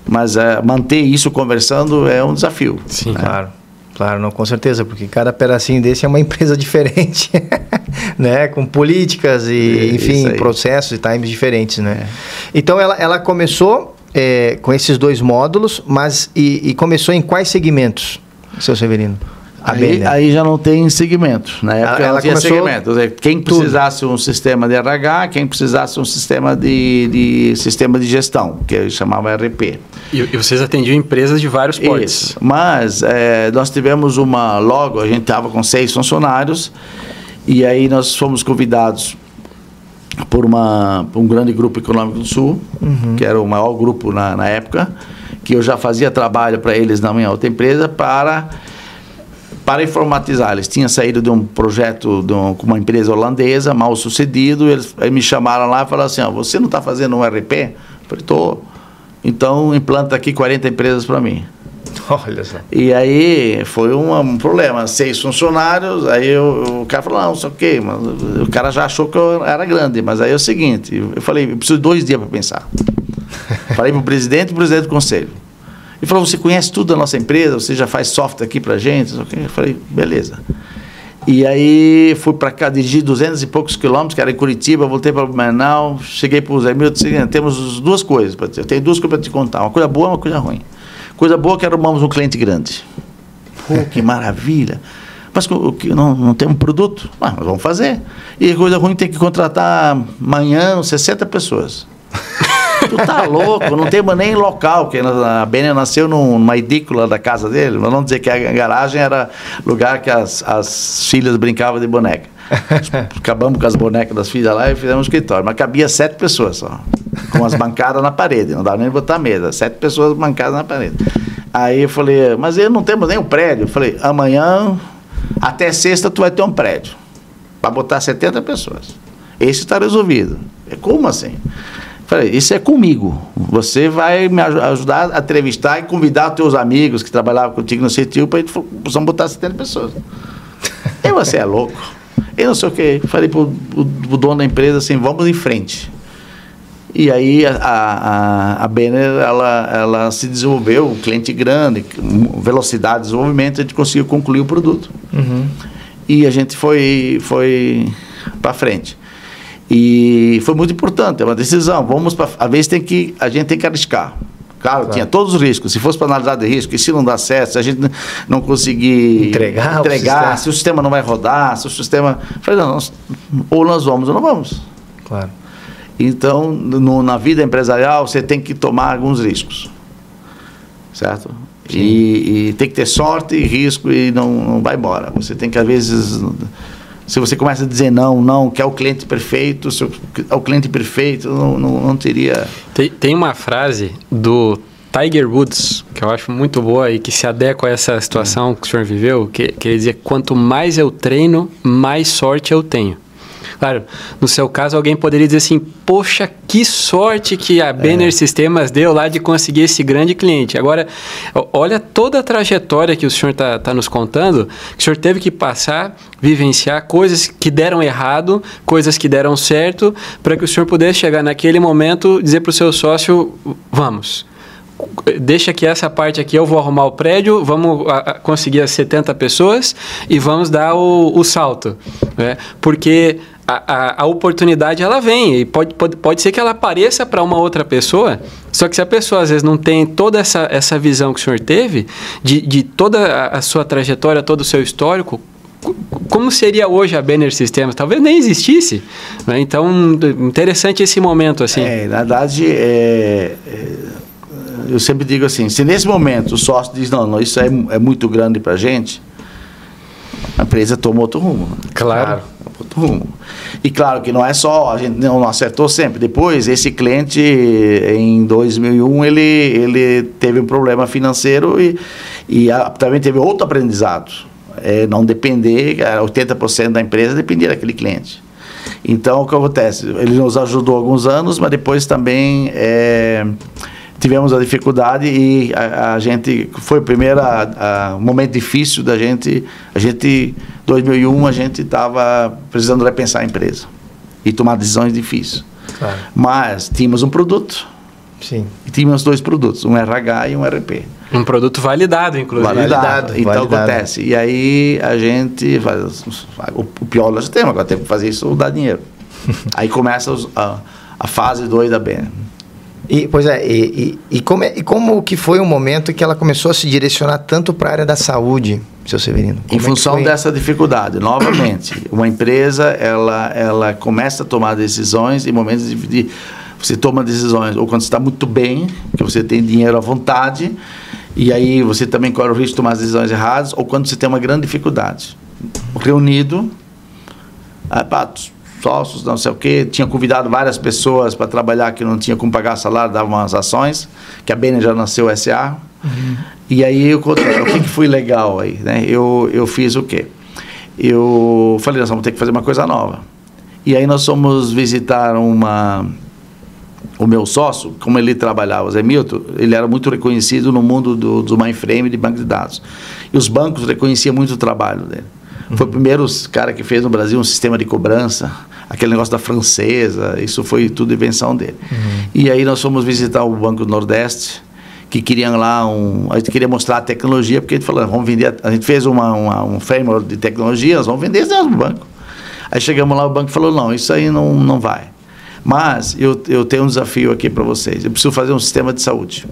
Mas é, manter isso conversando é um desafio. Sim, né? claro. Claro, não, com certeza, porque cada pedacinho desse é uma empresa diferente, né? Com políticas e, enfim, processos e times diferentes, né? É. Então, ela, ela começou é, com esses dois módulos, mas e, e começou em quais segmentos? Seu Severino? Aí, aí, já não tem segmento. Na época ela, ela tinha segmento. Quem precisasse tudo. um sistema de RH, quem precisasse um sistema de, de sistema de gestão, que chamava RP. E, e, vocês atendiam empresas de vários portos. Isso. Mas é, nós tivemos uma logo, a gente estava com seis funcionários, e aí nós fomos convidados por, uma, um grande grupo econômico do Sul, uhum. que era o maior grupo na, na época, que eu já fazia trabalho para eles na minha outra empresa para para informatizar. Eles tinham saído de um projeto de um, com uma empresa holandesa, mal sucedido. Eles, eles me chamaram lá e falaram assim: ó, Você não está fazendo um RP? Eu falei: Estou. Então implanta aqui 40 empresas para mim. Olha só. E aí foi um, um problema. Seis funcionários, aí eu, o cara falou: Não, o quê. Mas o cara já achou que eu era grande. Mas aí é o seguinte: eu falei: Eu preciso de dois dias para pensar. Falei para o presidente e o presidente do conselho. Ele falou: Você conhece tudo da nossa empresa? Você já faz software aqui para gente? Eu falei: Beleza. E aí fui para cá, dirigi 200 e poucos quilômetros, que era em Curitiba, voltei para Blumenau, cheguei para o Zé Milton, disse, temos duas coisas Eu tenho duas coisas para te contar, uma coisa boa e uma coisa ruim. Coisa boa é que arrumamos um cliente grande. Pô, que maravilha. Mas não, não temos produto? Ah, mas vamos fazer. E coisa ruim tem que contratar amanhã 60 pessoas. tu tá louco, não temos nem local, porque a Bênia nasceu numa edícula da casa dele, mas não dizer que a garagem era lugar que as, as filhas brincavam de boneca. Acabamos com as bonecas das filhas lá e fizemos um escritório. Mas cabia sete pessoas só. Com as bancadas na parede. Não dava nem botar mesa. Sete pessoas bancadas na parede. Aí eu falei, mas eu não temos nem um prédio. Eu falei, amanhã, até sexta, tu vai ter um prédio. Para botar 70 pessoas. Esse está resolvido. Como assim? Falei, isso é comigo. Você vai me ajudar a entrevistar e convidar os teus amigos que trabalhavam contigo no CETIL para possamos botar 70 pessoas. e você é louco. Eu não sei o que. Falei para o dono da empresa assim, vamos em frente. E aí a, a, a Banner, ela, ela se desenvolveu, um cliente grande, velocidade de desenvolvimento, a gente conseguiu concluir o produto. Uhum. E a gente foi, foi para frente. E foi muito importante, é uma decisão. Vamos para a vez tem que a gente tem que arriscar. Claro, claro, tinha todos os riscos. Se fosse para analisar de risco, e se não dá certo, se a gente não conseguir entregar, entregar o se o sistema não vai rodar, se o sistema. Falei, não, nós, ou nós vamos ou não vamos. Claro. Então, no, na vida empresarial, você tem que tomar alguns riscos. Certo? E, e, tem que ter sorte e risco e não, não vai embora. Você tem que, às vezes se você começa a dizer não, não, que é o cliente perfeito, se é o cliente perfeito, não, não, não teria. Tem, tem uma frase do Tiger Woods, que eu acho muito boa e que se adequa a essa situação que o senhor viveu, que, que ele dizia, quanto mais eu treino, mais sorte eu tenho. Claro, no seu caso, alguém poderia dizer assim: Poxa, que sorte que a Banner é. Sistemas deu lá de conseguir esse grande cliente. Agora, olha toda a trajetória que o senhor está tá nos contando, que o senhor teve que passar, vivenciar coisas que deram errado, coisas que deram certo, para que o senhor pudesse chegar naquele momento dizer para o seu sócio: Vamos deixa que essa parte aqui eu vou arrumar o prédio, vamos conseguir as 70 pessoas e vamos dar o, o salto. Né? Porque a, a, a, oportunidade ela vem e pode, pode, pode ser que ela apareça para uma outra pessoa, só que se a pessoa às vezes não tem toda essa, essa visão que o senhor teve, de, de toda a sua trajetória, todo o seu histórico, como seria hoje a Banner Systems? Talvez nem existisse. Né? Então, interessante esse momento. assim. É, na verdade, é, é, eu sempre digo assim, se nesse momento o sócio diz, não, não isso é, é muito grande para a gente, a empresa toma outro rumo. Claro. outro rumo. E claro que não é só, a gente não acertou sempre. Depois, esse cliente, em 2001, ele, ele teve um problema financeiro e, e a, também teve outro aprendizado. É, não depender, 80% da empresa dependia daquele cliente. Então, o que acontece? Ele nos ajudou alguns anos, mas depois também é, tivemos a dificuldade e a, a gente foi o primeiro a, a, momento difícil da gente. A gente, 2001, a gente estava precisando repensar a empresa e tomar decisões difíceis. Claro. Mas tínhamos um produto. Sim. E tínhamos dois produtos, um RH e um RP. Um produto validado, inclusive. Validado. validado. Então validado. acontece. E aí a gente faz o, pior do sistema, agora tem que fazer isso dar dinheiro. aí começa os, a, a fase 2 da BN. E, pois é, e, e, e, como, é, e como que foi o momento que ela começou a se direcionar tanto para a área da saúde, seu Severino? Como em é função dessa dificuldade, novamente, uma empresa, ela, ela começa a tomar decisões em momentos de, de você toma decisões, ou quando você está muito bem, que você tem dinheiro à vontade, e aí você também corre o risco de tomar decisões erradas, ou quando você tem uma grande dificuldade. Reunido, ah, sócios, não sei o quê. Tinha convidado várias pessoas para trabalhar que não tinha como pagar salário, dava umas ações, que a Bene já nasceu SA. Uhum. E aí eu contei, o que, que foi legal aí, né? Eu, eu fiz o quê? Eu falei, nós vamos ter que fazer uma coisa nova. E aí nós fomos visitar uma o meu sócio, como ele trabalhava, Zé Milton, ele era muito reconhecido no mundo do, do mainframe de banco de dados. E os bancos reconheciam muito o trabalho dele. Foi o primeiro cara que fez no Brasil um sistema de cobrança, aquele negócio da francesa, isso foi tudo invenção dele. Uhum. E aí nós fomos visitar o Banco do Nordeste, que queriam lá um. A gente queria mostrar a tecnologia, porque a gente falou, vamos vender. A gente fez uma, uma um framework de tecnologia, nós vamos vender isso no banco. Aí chegamos lá, o banco falou: não, isso aí não, não vai. Mas eu, eu tenho um desafio aqui para vocês. Eu preciso fazer um sistema de saúde.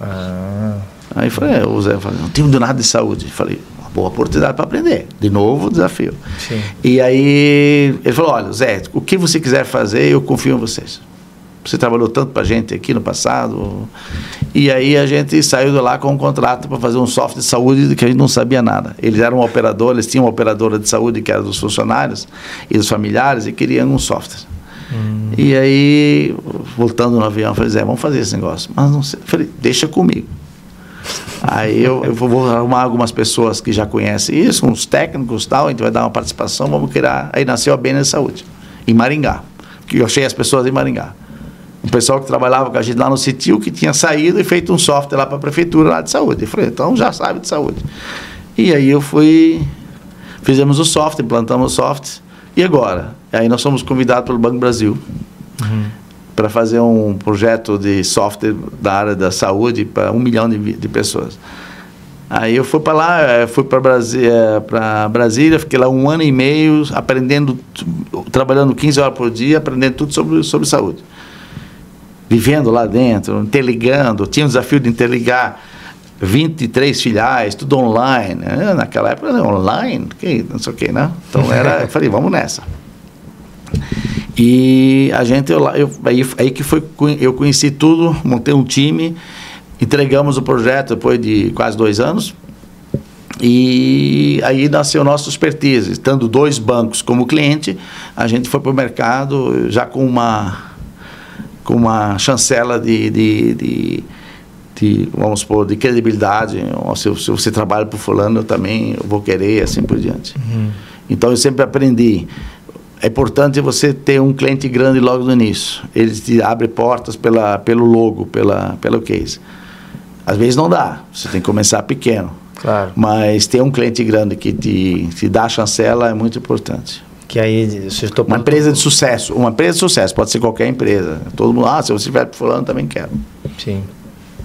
Ah. Aí falei, é, o Zé falou, não tenho nada de saúde. Eu falei, boa oportunidade para aprender. De novo, desafio. Sim. E aí ele falou: olha, Zé, o que você quiser fazer, eu confio em vocês. Você trabalhou tanto para a gente aqui no passado. E aí a gente saiu de lá com um contrato para fazer um software de saúde que a gente não sabia nada. Eles eram operadores, eles tinham uma operadora de saúde que era dos funcionários e dos familiares e queriam um software. Hum. E aí, voltando no avião, eu falei, Zé, vamos fazer esse negócio. Mas não sei. Eu falei, deixa comigo. Aí eu, eu, vou arrumar algumas pessoas que já conhecem isso, uns técnicos tal, a gente vai dar uma participação, vamos criar. Aí nasceu a BN Saúde, em Maringá. Que eu achei as pessoas em Maringá. Um pessoal que trabalhava com a gente lá no Citil, que tinha saído e feito um software lá para a prefeitura lá de saúde. Eu falei, então já sabe de saúde. E aí eu fui, fizemos o software, implantamos o software. E agora? Aí nós fomos convidados pelo Banco Brasil. Uhum para fazer um projeto de software da área da saúde para um milhão de, de pessoas. Aí eu fui para lá, eh, fui para Brasília, eh, Brasília, fiquei lá um ano e meio aprendendo, trabalhando 15 horas por dia, aprendendo tudo sobre, sobre saúde. Vivendo lá dentro, interligando, tinha o desafio de interligar 23 filiais, tudo online. Né? Naquela época, online, que, não sei o que, né? Então era, eu falei, vamos nessa. E a gente, eu, eu, aí, aí que foi, eu conheci tudo, montei um time, entregamos o projeto depois de quase dois anos. E aí nasceu nosso expertise. Estando dois bancos como cliente, a gente foi para o mercado já com uma, com uma chancela de, de, de, de vamos supor, de credibilidade. Se, se você trabalha para o fulano, eu também vou querer, assim por diante. Uhum. Então eu sempre aprendi é importante você ter um cliente grande logo no início. Ele te abre portas pela, pelo logo, pela, pelo case. Às vezes não dá, você tem que começar pequeno. Claro. Mas ter um cliente grande que te, te dá a chancela é muito importante. Que aí você Uma empresa de sucesso. Uma empresa de sucesso, pode ser qualquer empresa. Todo mundo, ah, se você estiver fulano, também quero. Sim.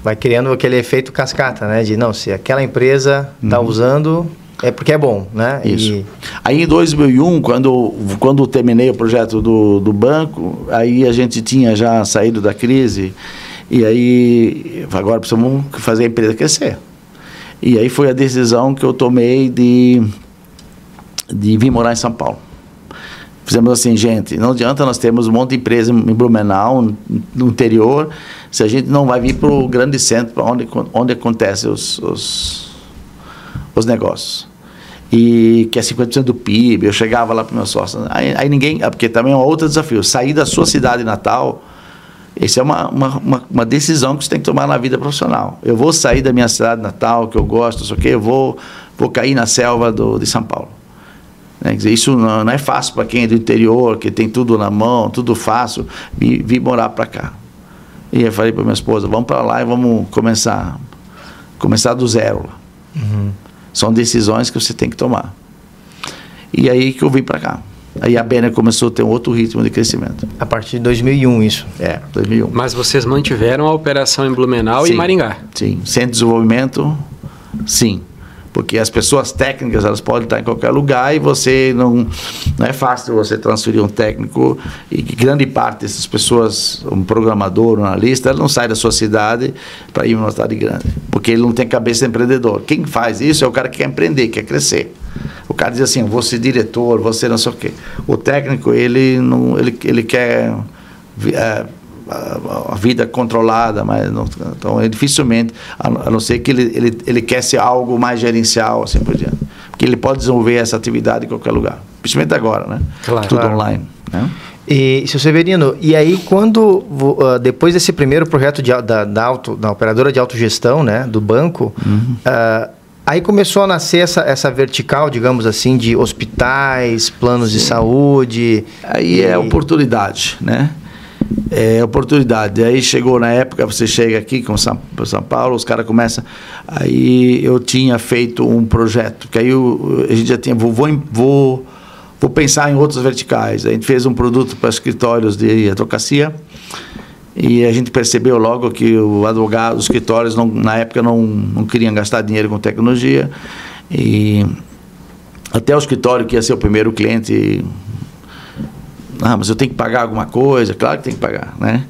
Vai criando aquele efeito cascata, né? De não, se aquela empresa está uhum. usando, é porque é bom, né? Isso. E... Aí em 2001, quando, quando terminei o projeto do, do banco, aí a gente tinha já saído da crise e aí agora precisamos fazer a empresa crescer. E aí foi a decisão que eu tomei de, de vir morar em São Paulo. Fizemos assim, gente, não adianta nós termos um monte de empresa em Blumenau, no interior, se a gente não vai vir para o grande centro, onde, onde acontecem os, os os negócios. E que é 50% do PIB, eu chegava lá para meus sócios. Aí, aí, ninguém. Ah, porque também é um outro desafio. Sair da sua cidade natal, essa é uma, uma, uma, uma, decisão que você tem que tomar na vida profissional. Eu vou sair da minha cidade natal, que eu gosto, não sei eu vou, vou cair na selva do, de São Paulo. Né? Dizer, isso não, não é fácil para quem é do interior, que tem tudo na mão, tudo fácil, vir, vir morar para cá. E eu falei para minha esposa, vamos para lá e vamos começar, começar do zero. Uhum. São decisões que você tem que tomar. E aí que eu vim para cá. Aí a Bena começou a ter um outro ritmo de crescimento. A partir de 2001, isso? É, 2001. Mas vocês mantiveram a operação em Blumenau sim, e Maringá? Sim. Centro de desenvolvimento, sim porque as pessoas técnicas elas podem estar em qualquer lugar e você não não é fácil você transferir um técnico e que grande parte dessas pessoas um programador um analista ele não sai da sua cidade para ir uma cidade grande. Porque ele não tem cabeça de empreendedor. Quem faz isso é o cara que quer empreender quer crescer. O cara diz assim vou ser diretor vou ser não sei o quê. O técnico ele não ele ele quer é, a, a, vida controlada, mas não, então é dificilmente, a, a, não ser que ele, ele, ele quer ser algo mais gerencial, assim por diante. Porque ele pode desenvolver essa atividade em qualquer lugar, principalmente agora, né? Claro, Tudo claro. online. Né? E, seu Severino, e aí quando, uh, depois desse primeiro projeto de, da, da, auto, da operadora de autogestão, né, do banco, uhum. uh, aí começou a nascer essa, essa vertical, digamos assim, de hospitais, planos Sim. de saúde. Aí é e... é oportunidade, né? É, oportunidade. Aí chegou na época, você chega aqui com São, São Paulo, os caras começam. Aí eu tinha feito um projeto, que aí eu, a gente já tinha. Vou, vou, vou, pensar em outros verticais. A gente fez um produto para escritórios de advocacia. E a gente percebeu logo que o advogado, os escritórios, não, na época, não, não queriam gastar dinheiro com tecnologia. E até o escritório, que ia ser o primeiro cliente, ah, mas eu tenho que pagar alguma coisa, claro que tem que pagar, né?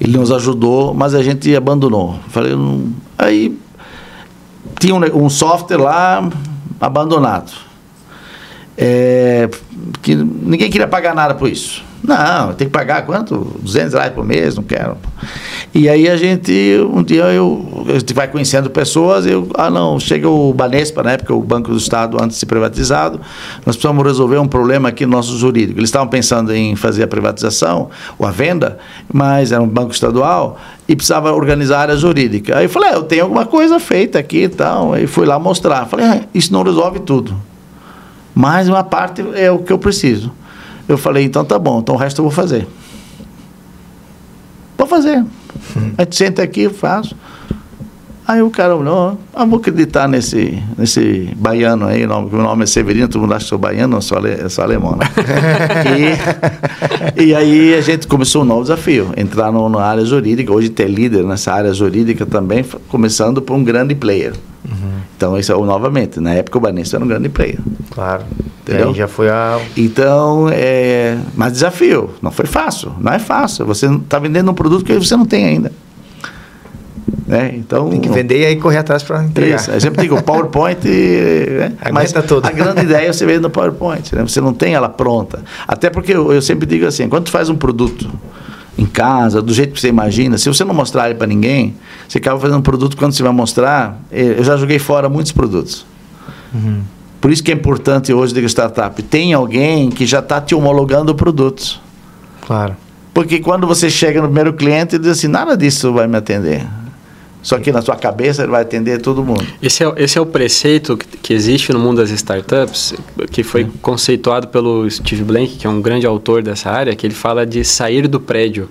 Ele nos ajudou, mas a gente abandonou. Falei, não... aí tinha um, um, software lá abandonado. É, que ninguém queria pagar nada por isso. Não, tem que pagar quanto? 200 reais por mês, não quero. E aí a gente, um dia eu, a gente vai conhecendo pessoas, eu, ah não, chega o Banespa, na época o Banco do Estado antes de ser privatizado, nós precisamos resolver um problema aqui no nosso jurídico. Eles estavam pensando em fazer a privatização ou a venda, mas era um banco estadual e precisava organizar a área jurídica. Aí eu falei, é, eu tenho alguma coisa feita aqui e tal. Aí fui lá mostrar. Falei, ah, isso não resolve tudo. Mas uma parte é o que eu preciso. Eu falei, então tá bom, então o resto eu vou fazer. Vou fazer. A gente senta aqui, eu faço. Aí o cara olhou, ah, vou acreditar nesse, nesse baiano aí, o nome, meu nome é Severino, todo mundo acha que sou baiano, eu sou, ale, sou alemão, né? e, e, aí a gente começou um novo desafio, entrar no, na área jurídica, hoje ter líder nessa área jurídica também, começando por um grande player. Uhum. Então, isso é novamente, na época o Banespa era um grande player. Claro. Entendeu? já foi a. Então, é. Mas desafio, não foi fácil, não é fácil. Você está vendendo um produto que você não tem ainda. Né? Então, Tem que vender e aí correr atrás para entregar. Isso, eu sempre digo, o PowerPoint, né? mas tudo. a grande ideia você vê no PowerPoint, né? você não tem ela pronta. Até porque eu, eu sempre digo assim, quando tu faz um produto em casa, do jeito que você imagina, se você não mostrar ele para ninguém, você acaba fazendo um produto quando você vai mostrar, eh, eu já joguei fora muitos produtos. Uhum. Por isso que é importante hoje de startup, tem alguém que já está te homologando produtos. Claro. Porque quando você chega no primeiro cliente e diz assim, nada disso vai me atender. Só que na sua cabeça ele vai atender todo mundo. Esse é, esse é o preceito que, que existe no mundo das startups, que foi conceituado pelo Steve Blank, que é um grande autor dessa área, que ele fala de sair do prédio.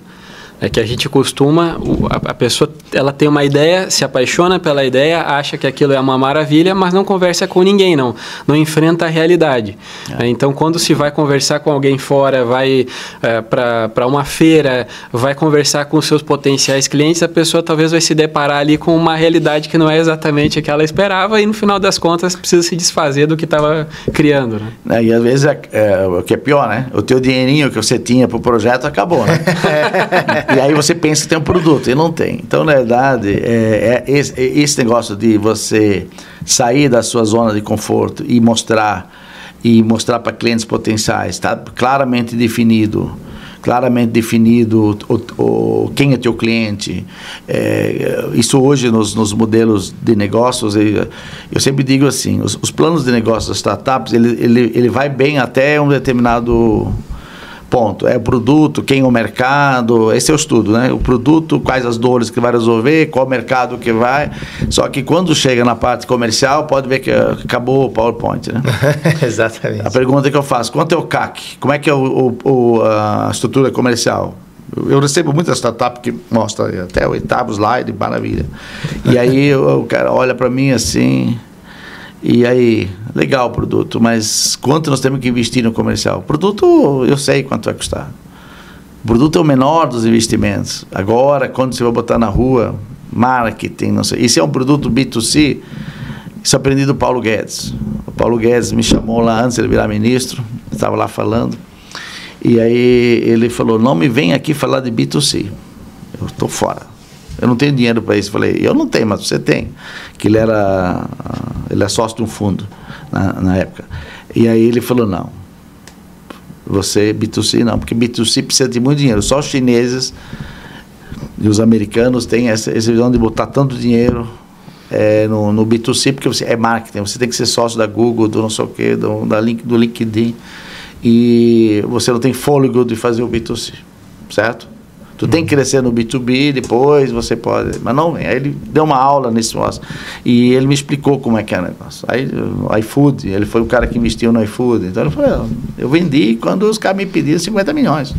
É que a gente costuma, a pessoa ela tem uma ideia, se apaixona pela ideia, acha que aquilo é uma maravilha, mas não conversa com ninguém, não. Não enfrenta a realidade. É. Então, quando se vai conversar com alguém fora, vai é, para uma feira, vai conversar com seus potenciais clientes, a pessoa talvez vai se deparar ali com uma realidade que não é exatamente a que ela esperava e, no final das contas, precisa se desfazer do que estava criando. Né? É, e às vezes, é, é, o que é pior, né? O teu dinheirinho que você tinha para o projeto acabou, né? e aí você pensa que tem um produto e não tem. Então, na verdade, é, é esse, é esse, negócio de você sair da sua zona de conforto e mostrar e mostrar para clientes potenciais, está claramente definido claramente definido o, o, quem é teu cliente. É, isso hoje nos, nos, modelos de negócios, eu, eu sempre digo assim, os, os, planos de negócios das startups, ele, ele, ele vai bem até um determinado Ponto. É o produto, quem é o mercado, esse é o estudo, né? O produto, quais as dores que vai resolver, qual o mercado que vai. Só que quando chega na parte comercial, pode ver que acabou o PowerPoint, né? Exatamente. A pergunta que eu faço, quanto é o CAC? Como é que é o, o, a estrutura comercial? Eu recebo muitas startups que mostram até o oitavo slide, maravilha. E aí o cara olha para mim assim, e aí, legal o produto, mas quanto nós temos que investir no comercial? O produto, eu sei quanto vai custar. O produto é o menor dos investimentos. Agora, quando você vai botar na rua, marketing, não sei. Isso é um produto B2C. Isso aprendi do Paulo Guedes. O Paulo Guedes me chamou lá antes de ele virar ministro, estava lá falando. E aí ele falou: Não me vem aqui falar de B2C. Eu estou fora. Eu não tenho dinheiro para isso. Falei: Eu não tenho, mas você tem. Que ele era ele é sócio de um fundo na, na época. E aí ele falou: não, você B2C não, porque B2C precisa de muito dinheiro. Só os chineses e os americanos têm essa, essa visão de botar tanto dinheiro é, no, no B2C, porque você é marketing, você tem que ser sócio da Google, do não sei o quê, do, da link, do LinkedIn, e você não tem fôlego de fazer o B2C, certo? Tu tem que crescer no B2B, depois você pode. Mas não, aí ele deu uma aula nesse negócio. E ele me explicou como é que é o negócio. Aí, o iFood, ele foi o cara que investiu no iFood. Então ele falou: eu vendi quando os caras me pediram 50 milhões.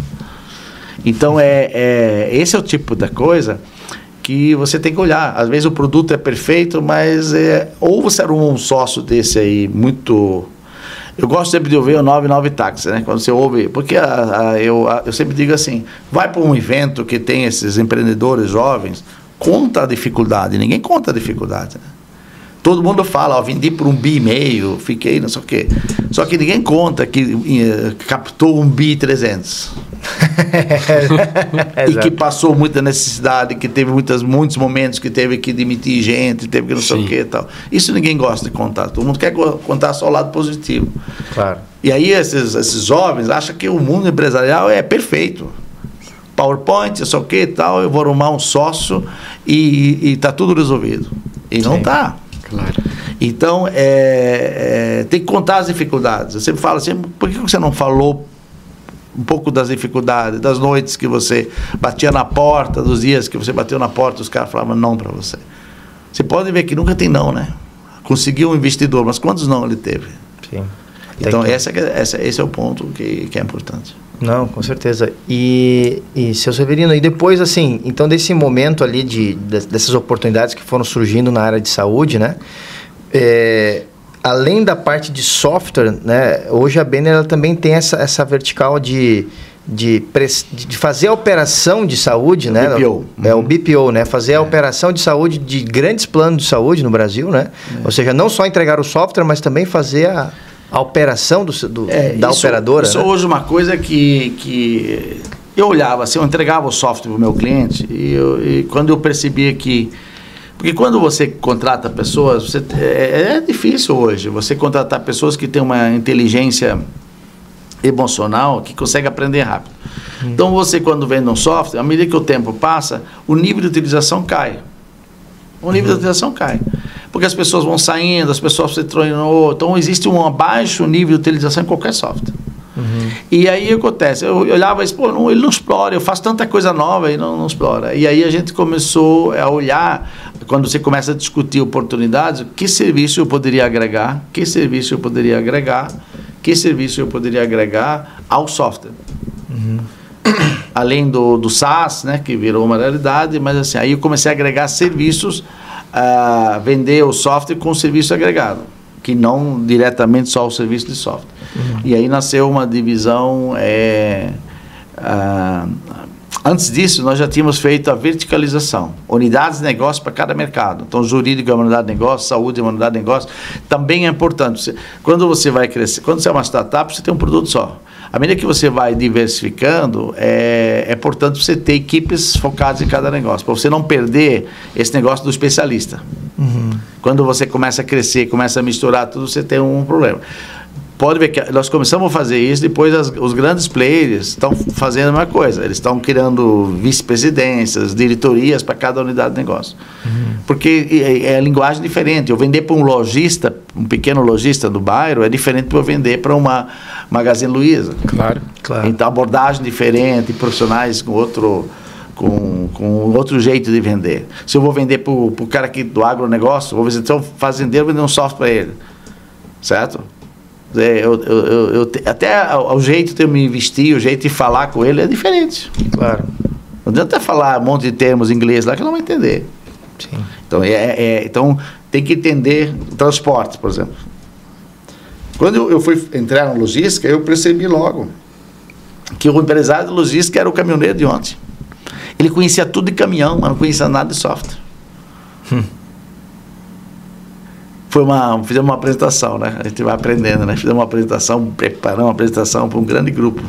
Então, é, é, esse é o tipo da coisa que você tem que olhar. Às vezes o produto é perfeito, mas é, ou você era um sócio desse aí muito eu gosto sempre de ouvir o 99 táxi, né? Quando você ouve, porque a, a, eu, a, eu sempre digo assim, vai para um evento que tem esses empreendedores jovens, conta a dificuldade, ninguém conta a dificuldade, né? Todo mundo fala, ó, vendi por um bi e meio, fiquei não sei o quê. Só que ninguém conta que uh, captou um bi 300. e que passou muita necessidade, que teve muitas, muitos momentos que teve que demitir gente, teve que não sei Sim. o quê e tal. Isso ninguém gosta de contar. Todo mundo quer contar só o lado positivo. Claro. E aí esses, esses jovens acham que o mundo empresarial é perfeito. PowerPoint, sei o que e tal, eu vou arrumar um sócio e está tudo resolvido. E Sim. não está. Claro. Então, é, é, tem que contar as dificuldades. Eu sempre falo assim, por que você não falou um pouco das dificuldades, das noites que você batia na porta, dos dias que você bateu na porta, os caras falavam não para você. Você pode ver que nunca tem não, né? Conseguiu um investidor, mas quantos não ele teve? Sim. Então, que... essa, essa, esse é o ponto que, que é importante. Não, com certeza. E, e, seu Severino, e depois, assim, então desse momento ali de, de dessas oportunidades que foram surgindo na área de saúde, né? É, além da parte de software, né? Hoje a Banner ela também tem essa, essa vertical de, de, de fazer a operação de saúde, é né? BPO. É o BPO, né? Fazer é. a operação de saúde de grandes planos de saúde no Brasil, né? É. Ou seja, não só entregar o software, mas também fazer a a operação do, do é, da isso, operadora. Isso né? hoje uma coisa que, que eu olhava, assim, eu entregava o software para o meu cliente e, eu, e, quando eu percebia que. Porque quando você contrata pessoas, você, é, é difícil hoje você contratar pessoas que têm uma inteligência emocional que consegue aprender rápido. Hum. Então você quando vende um software, à medida que o tempo passa, o nível de utilização cai. O nível uhum. de utilização cai porque as pessoas vão saindo, as pessoas se treinam. Então, existe um baixo nível de utilização em qualquer software. Uhum. E aí acontece, eu olhava e disse, pô, não, ele não explora, eu faço tanta coisa nova e não, não explora. E aí a gente começou a olhar, quando você começa a discutir oportunidades, que serviço eu poderia agregar, que serviço eu poderia agregar, que serviço eu poderia agregar ao software. Uhum. Além do, do SaaS, né, que virou uma realidade, mas assim, aí eu comecei a agregar serviços uh, vender o software com serviço agregado, que não diretamente só o serviço de software. Uhum. E aí nasceu uma divisão. É, uh, antes disso, nós já tínhamos feito a verticalização, unidades de negócio para cada mercado. Então, jurídico é uma unidade de negócio, saúde é uma unidade de negócio. Também é importante. Quando você vai crescer, quando você é uma startup, você tem um produto só. À medida que você vai diversificando, é, é importante você ter equipes focadas em cada negócio, para você não perder esse negócio do especialista. Uhum. Quando você começa a crescer, começa a misturar tudo, você tem um problema pode ver que nós começamos a fazer isso, depois as, os grandes players estão fazendo a mesma coisa. Eles estão criando vice-presidências, diretorias para cada unidade de negócio. Uhum. Porque é, é linguagem diferente. Eu vender para um lojista, um pequeno lojista do bairro, é diferente para eu vender para uma Magazine Luiza. Claro, claro. Então, abordagem diferente, profissionais com outro... Com, com outro jeito de vender. Se eu vou vender para o cara aqui do agronegócio, vou visitar um fazendeiro vender um software para ele. Certo? É, eu, eu, eu, eu, até o jeito de eu me vestir, o jeito de falar com ele é diferente. Claro. Não adianta falar um monte de termos em inglês lá que não vai entender. Sim. Então, é, é, então tem que entender transporte, por exemplo. Quando eu fui entrar na logística, eu percebi logo que o empresário de logística era o caminhoneiro de ontem. Ele conhecia tudo de caminhão, mas não conhecia nada de software. Hum foi uma fizemos uma apresentação, né? A gente vai aprendendo, né? Fizemos uma apresentação, preparamos uma apresentação para um grande grupo,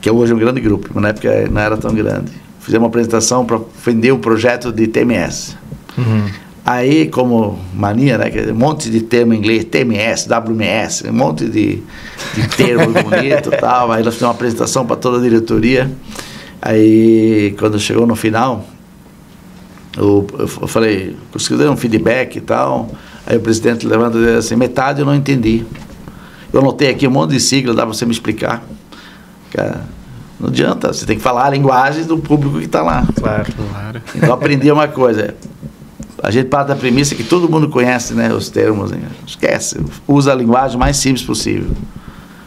que é hoje um grande grupo, mas na época não era tão grande. Fizemos uma apresentação para vender um projeto de TMS. Uhum. Aí, como mania, né? Um monte de termo em inglês, TMS, WMS, um monte de, de termo bonito e tal. Aí nós fizemos uma apresentação para toda a diretoria. Aí, quando chegou no final, eu, eu falei, conseguiram um feedback e tal. Aí o presidente levanta e diz assim, metade eu não entendi. Eu anotei aqui um monte de sigla, dá para você me explicar. Cara, não adianta, você tem que falar a linguagem do público que está lá. Claro, claro. Então aprendi uma coisa. A gente parte da premissa que todo mundo conhece né, os termos. Né? Esquece, usa a linguagem mais simples possível.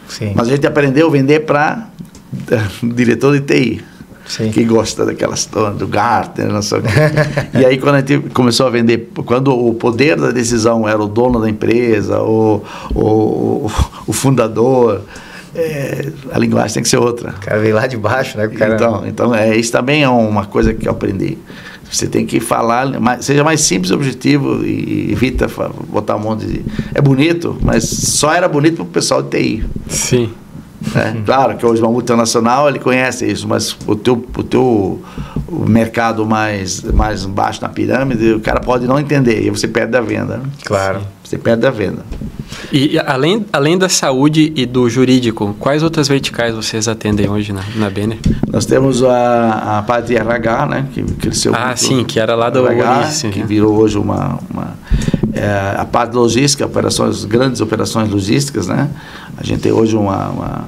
Sim. Mas a gente aprendeu a vender para diretor de TI. Sim. que gosta daquela história do Gartner, não sei o quê. e aí quando a gente começou a vender, quando o poder da decisão era o dono da empresa, o, o, o fundador, é, a linguagem tem que ser outra. O cara veio lá de baixo, né? Cara... Então, então é, isso também é uma coisa que eu aprendi. Você tem que falar, seja mais simples e objetivo e evita botar um monte de. É bonito, mas só era bonito para o pessoal de TI. Sim. Né? Claro que hoje uma multinacional ele conhece isso, mas o teu, o teu o mercado mais, mais baixo na pirâmide, o cara pode não entender e você perde a venda. Né? Claro. Você perde a venda. E além, além da saúde e do jurídico, quais outras verticais vocês atendem hoje na, na Benner? Nós temos a, a parte de RH, né? Que cresceu Ah, sim, que era lá do RH, que né? virou hoje uma... uma é, a parte logística, operações, grandes operações logísticas, né? A gente tem hoje uma... uma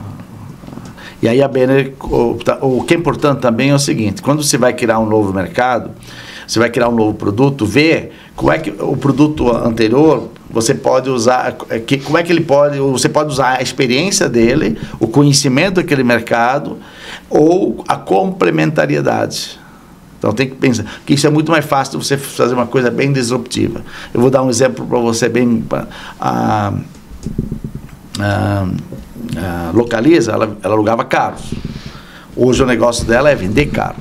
e aí a Benner, o, o que é importante também é o seguinte, quando você vai criar um novo mercado, você vai criar um novo produto, vê como é que o produto anterior você pode usar, é, que, como é que ele pode, você pode usar a experiência dele, o conhecimento daquele mercado ou a complementariedade. Então tem que pensar que isso é muito mais fácil de você fazer uma coisa bem disruptiva. Eu vou dar um exemplo para você bem. A, a, a Localiza, ela, ela alugava carros. Hoje o negócio dela é vender carro,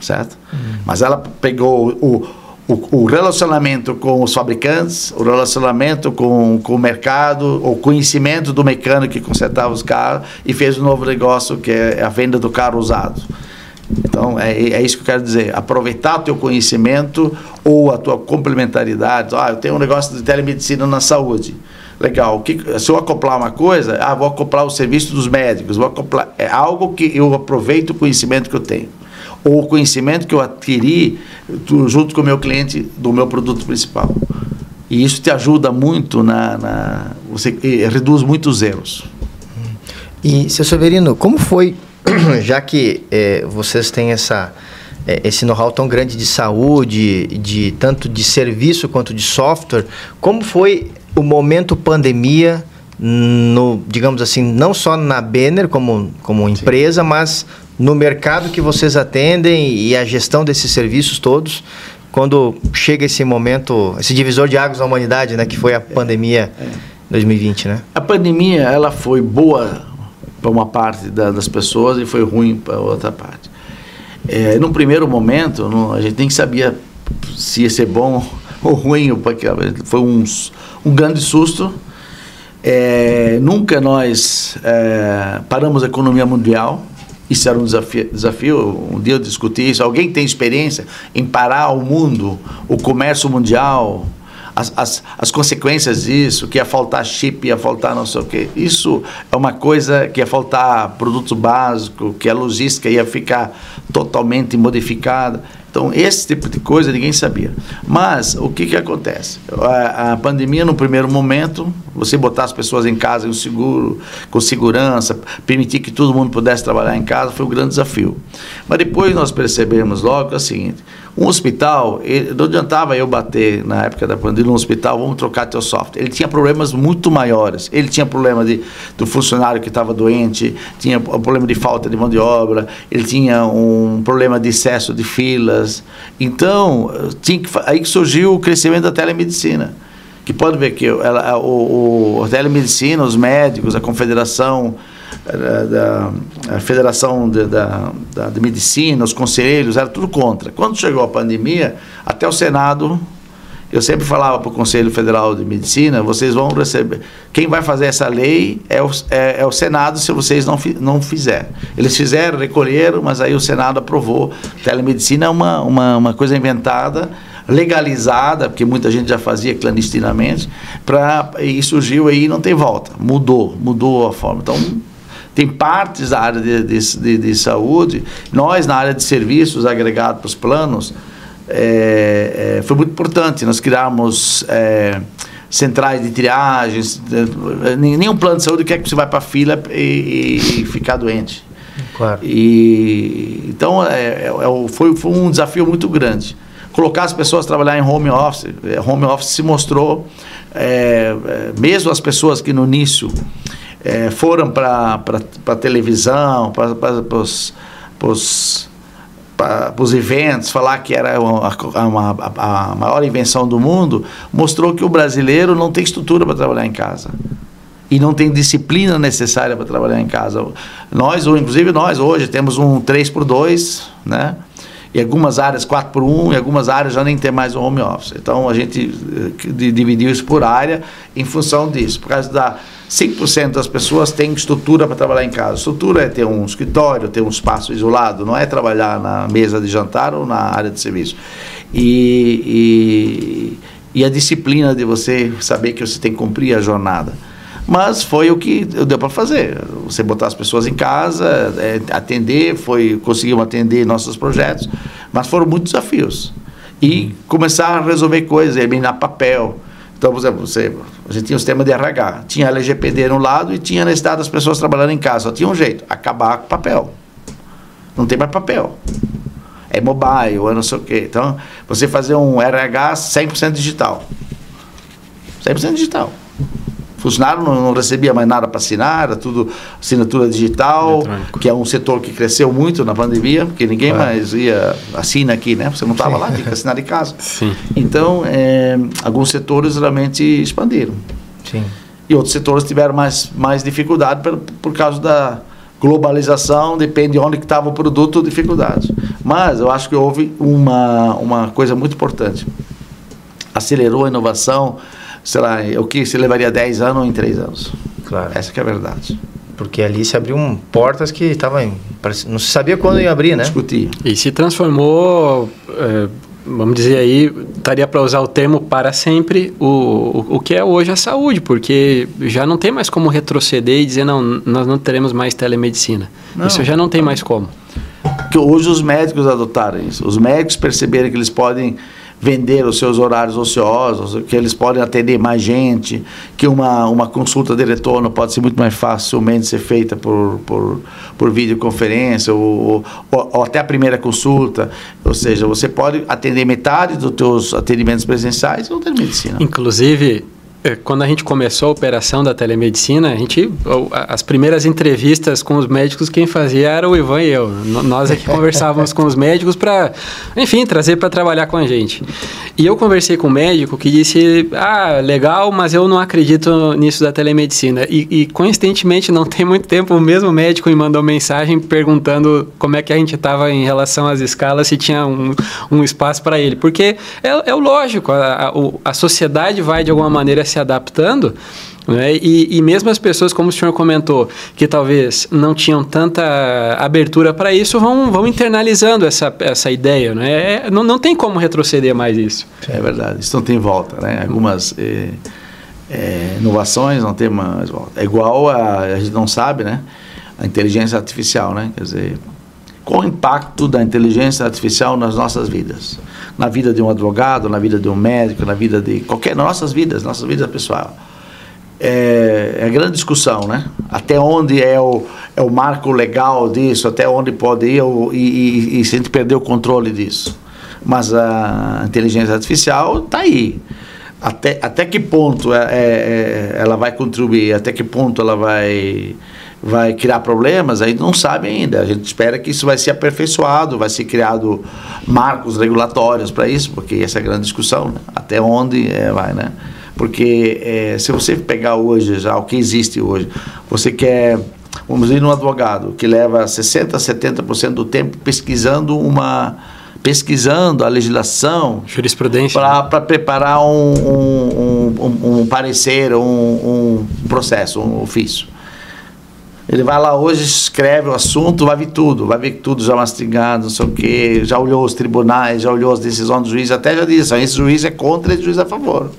certo? Uhum. Mas ela pegou o, o, o, relacionamento com os fabricantes, o relacionamento com, com o mercado, o conhecimento do mecânico que consertava os carros e fez um novo negócio que é a venda do carro usado. Então, é, é isso que eu quero dizer. Aproveitar o teu conhecimento ou a tua complementaridade. Ah, eu tenho um negócio de telemedicina na saúde. Legal. Que, se eu acoplar uma coisa, ah, vou acoplar o serviço dos médicos. Vou acoplar, é algo que eu aproveito o conhecimento que eu tenho. Ou o conhecimento que eu adquiri junto com o meu cliente do meu produto principal. E isso te ajuda muito na. na você reduz muitos erros. E, seu Severino, como foi já que é, vocês têm essa, é, esse know-how tão grande de saúde, de tanto de serviço quanto de software, como foi o momento pandemia no, digamos assim, não só na Benner como, como empresa, mas no mercado que vocês atendem e a gestão desses serviços todos, quando chega esse momento, esse divisor de águas da humanidade, né, que foi a pandemia é, é. 2020, né? A pandemia, ela foi boa para uma parte da, das pessoas e foi ruim para outra parte. É, num primeiro momento, a gente nem sabia se ia ser bom ou ruim, porque foi um, um grande susto. É, nunca nós é, paramos a economia mundial. Isso era um desafio, desafio. Um dia eu discuti isso. Alguém tem experiência em parar o mundo, o comércio mundial? As, as, as consequências disso, que ia faltar chip, ia faltar não sei o quê. Isso é uma coisa que ia faltar produto básico, que a logística ia ficar totalmente modificada. Então, esse tipo de coisa ninguém sabia. Mas, o que, que acontece? A, a, pandemia, no primeiro momento, você botar as pessoas em casa com seguro, com segurança, permitir que todo mundo pudesse trabalhar em casa, foi um grande desafio. Mas depois nós percebemos logo é o seguinte: um hospital, ele, não adiantava eu bater na época da pandemia no hospital, vamos trocar teu software. Ele tinha problemas muito maiores. Ele tinha problema de, do funcionário que estava doente, tinha problema de falta de mão de obra, ele tinha um problema de excesso de filas. Então, tinha que, aí que surgiu o crescimento da telemedicina. Que pode ver que ela, o, o, a telemedicina, os médicos, a confederação da, Federação de, da, da, de Medicina, os conselheiros, era tudo contra. Quando chegou a pandemia, até o Senado, eu sempre falava para o Conselho Federal de Medicina, vocês vão receber. Quem vai fazer essa lei é o, é, é o Senado se vocês não, não fizerem. Eles fizeram, recolheram, mas aí o Senado aprovou. Telemedicina é uma, uma, uma coisa inventada legalizada, porque muita gente já fazia clandestinamente, pra, e surgiu aí não tem volta. Mudou, mudou a forma. Então, tem partes da área de, de, de, de saúde, nós na área de serviços agregados para os planos, é, é, foi muito importante. Nós criamos é, centrais de triagens, é, nenhum plano de saúde quer que você vá para a fila e, e, ficar doente. Claro. E, então, é, é, foi, foi um desafio muito grande. Colocar as pessoas a trabalhar em home office. Home office se mostrou, mesmo as pessoas que no início é, foram para a televisão, para os eventos, falar que era uma, uma, a, maior invenção do mundo, mostrou que o brasileiro não tem estrutura para trabalhar em casa e não tem disciplina necessária para trabalhar em casa. Nós, inclusive nós hoje, temos um 3 por 2 né? Em algumas áreas 4 por 1, em algumas áreas já nem tem mais o home office. Então a gente eh, dividiu isso por área em função disso. Por causa da 5% das pessoas têm estrutura para trabalhar em casa. Estrutura é ter um escritório, ter um espaço isolado, não é trabalhar na mesa de jantar ou na área de serviço. E, e, e a disciplina de você saber que você tem que cumprir a jornada. Mas foi o que deu para fazer. Você botar as pessoas em casa, é, atender, foi conseguimos atender nossos projetos, mas foram muitos desafios. E começar a resolver coisas, eliminar papel. Então, por exemplo, você, a gente tinha o sistema de RH, tinha LGPD no lado e tinha a necessidade das pessoas trabalhando em casa. Só tinha um jeito, acabar com papel. Não tem mais papel. É mobile, é não sei o quê. Então, você fazer um RH 100% digital. 100% digital funcionário não, não recebia mais nada para assinar, era tudo assinatura digital, que é um setor que cresceu muito na pandemia, porque ninguém é. mais ia assina aqui, né? Você não estava lá, tinha que assinar de casa. Sim. Então, é, alguns setores realmente expandiram. Sim. E outros setores tiveram mais, mais dificuldade por, por causa da globalização, depende de onde estava o produto, dificuldades. Mas eu acho que houve uma, uma coisa muito importante. Acelerou a inovação, sei lá, o que se levaria 10 anos ou em 3 anos. Claro. Essa que é a verdade. Porque ali se abriu portas que estavam. Não se sabia quando ia abrir, né? Discutir. E se transformou. É, vamos dizer aí, estaria para usar o termo para sempre, o, o, o, que é hoje a saúde, porque já não tem mais como retroceder e dizer, não, nós não teremos mais telemedicina. Não. Isso já não tem mais como. Que hoje os médicos adotaram isso. Os médicos perceberam que eles podem vender os seus horários ociosos, que eles podem atender mais gente, que uma, uma consulta de retorno pode ser muito mais facilmente ser feita por, por, por videoconferência ou, ou, ou até a primeira consulta. Ou seja, você pode atender metade dos teus atendimentos presenciais ou telemedicina. Inclusive, quando a gente começou a operação da telemedicina, a gente, as primeiras entrevistas com os médicos, quem fazia era o Ivan e eu. Nós aqui conversávamos com os médicos para, enfim, trazer para trabalhar com a gente. E eu conversei com um médico que disse: Ah, legal, mas eu não acredito nisso da telemedicina. E, e coincidentemente, não tem muito tempo, o mesmo médico me mandou mensagem perguntando como é que a gente estava em relação às escalas, se tinha um, um espaço para ele. Porque é, é lógico, a, a, a sociedade vai de alguma maneira se adaptando. Né? E, e, mesmo as pessoas, como o senhor comentou, que talvez não tinham tanta abertura para isso, vão, vão internalizando essa, essa ideia. Né? É, não, não tem como retroceder mais isso. É verdade, isso não tem volta. Né? Algumas é, é, inovações não tem mais volta. É igual a, a gente não sabe, né? a inteligência artificial. Né? Quer dizer, qual o impacto da inteligência artificial nas nossas vidas? Na vida de um advogado, na vida de um médico, na vida de qualquer. nossas vidas, nossas vidas pessoal. É, é grande discussão, né? Até onde é o, é o marco legal disso, até onde pode ir e, e, e se a gente perder o controle disso. Mas a inteligência artificial está aí. Até, até que ponto é, é, é, ela vai contribuir, até que ponto ela vai vai criar problemas, aí não sabe ainda. A gente espera que isso vai ser aperfeiçoado, vai ser criado marcos regulatórios para isso, porque essa é a grande discussão, né? até onde é, vai, né? Porque é, se você pegar hoje já o que existe hoje, você quer, vamos dizer, um advogado que leva 60, 70% do tempo pesquisando uma pesquisando a legislação jurisprudência para né? preparar um, um, um, um parecer, um, um processo, um ofício. Ele vai lá hoje, escreve o assunto, vai ver tudo, vai ver tudo já mastigado, não sei o quê, já olhou os tribunais, já olhou as decisões do juiz, até já disse, esse juiz é contra, esse juiz é a favor.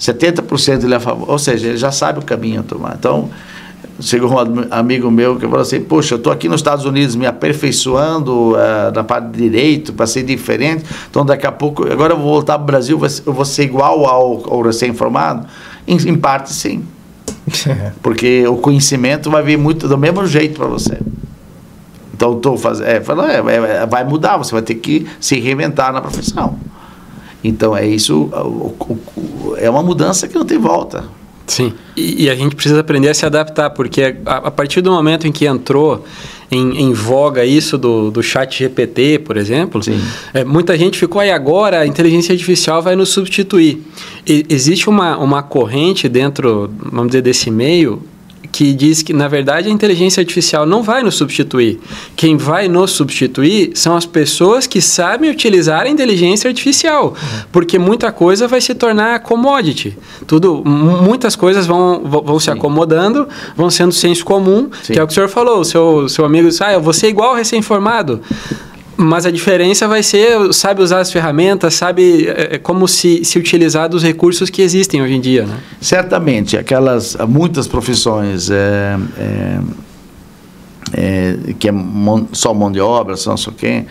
70% ele é a favor, ou seja, ele já sabe o caminho a tomar. Então, chegou um amigo meu que falou assim, poxa, eu estou aqui nos Estados Unidos me aperfeiçoando uh, na parte de direito para ser diferente, então daqui a pouco, agora eu vou voltar para o Brasil, eu vou ser igual ao, ao recém-formado? Em, em parte, sim. Porque o conhecimento vai vir muito do mesmo jeito para você. Então, estou fazendo. É, é, é, vai mudar, você vai ter que se reinventar na profissão. Então, é isso. É uma mudança que não tem volta. Sim. E, e a gente precisa aprender a se adaptar, porque a, a partir do momento em que entrou em, em voga isso do, do chat GPT, por exemplo, é, muita gente ficou aí agora, a inteligência artificial vai nos substituir. E, existe uma, uma corrente dentro, vamos dizer, desse meio que diz que, na verdade, a inteligência artificial não vai nos substituir. Quem vai nos substituir são as pessoas que sabem utilizar a inteligência artificial, uhum. porque muita coisa vai se tornar commodity. Tudo, muitas coisas vão, vão se acomodando, vão sendo senso comum, Sim. que é o que o senhor falou. O seu, seu amigo disse, ah, eu vou ser igual recém-formado. Mas a diferença vai ser, sabe usar as ferramentas, sabe é, é, como se, se utilizar dos recursos que existem hoje em dia, né? Certamente, aquelas, muitas profissões é, é, é, que é mon, só mão de obra, só não sei o quê,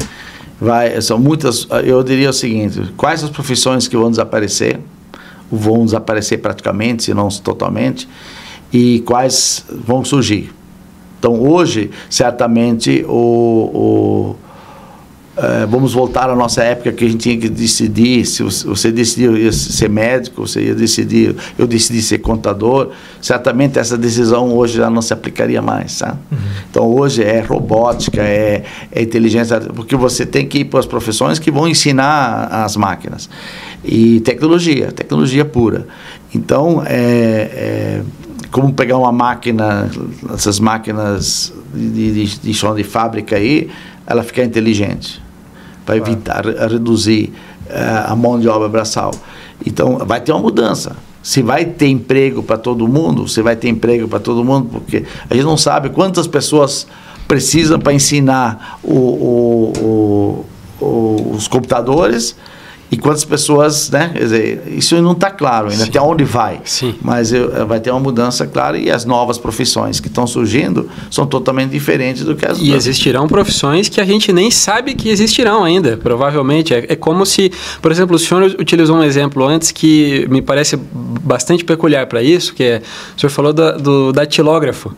vai, são muitas, eu diria o seguinte, quais as profissões que vão desaparecer, vão desaparecer praticamente, se não totalmente, e quais vão surgir. Então, hoje, certamente, o, o é, vamos voltar à nossa época que a gente tinha que decidir se você decidiu ser médico, você ia decidir, eu decidi ser contador, certamente essa decisão hoje já não se aplicaria mais, sabe? Uhum. Então hoje é robótica, é, é, inteligência, porque você tem que ir para as profissões que vão ensinar as máquinas e tecnologia, tecnologia pura. Então é, é como pegar uma máquina, essas máquinas de, de, de chão de fábrica aí, ela ficar inteligente para evitar reduzir uh, a mão de obra braçal. Então, vai ter uma mudança. Se vai ter emprego para todo mundo, se vai ter emprego para todo mundo, porque a gente não sabe quantas pessoas precisam para ensinar o, o, o, os computadores e quantas pessoas, né? Quer dizer, isso não está claro ainda, Sim. até onde vai. Sim. Mas eu, vai ter uma mudança clara e as novas profissões que estão surgindo são totalmente diferentes do que as E existirão profissões que a gente nem sabe que existirão ainda, provavelmente. É, é como se, por exemplo, o senhor utilizou um exemplo antes que me parece bastante peculiar para isso, que é, o senhor falou do, do datilógrafo.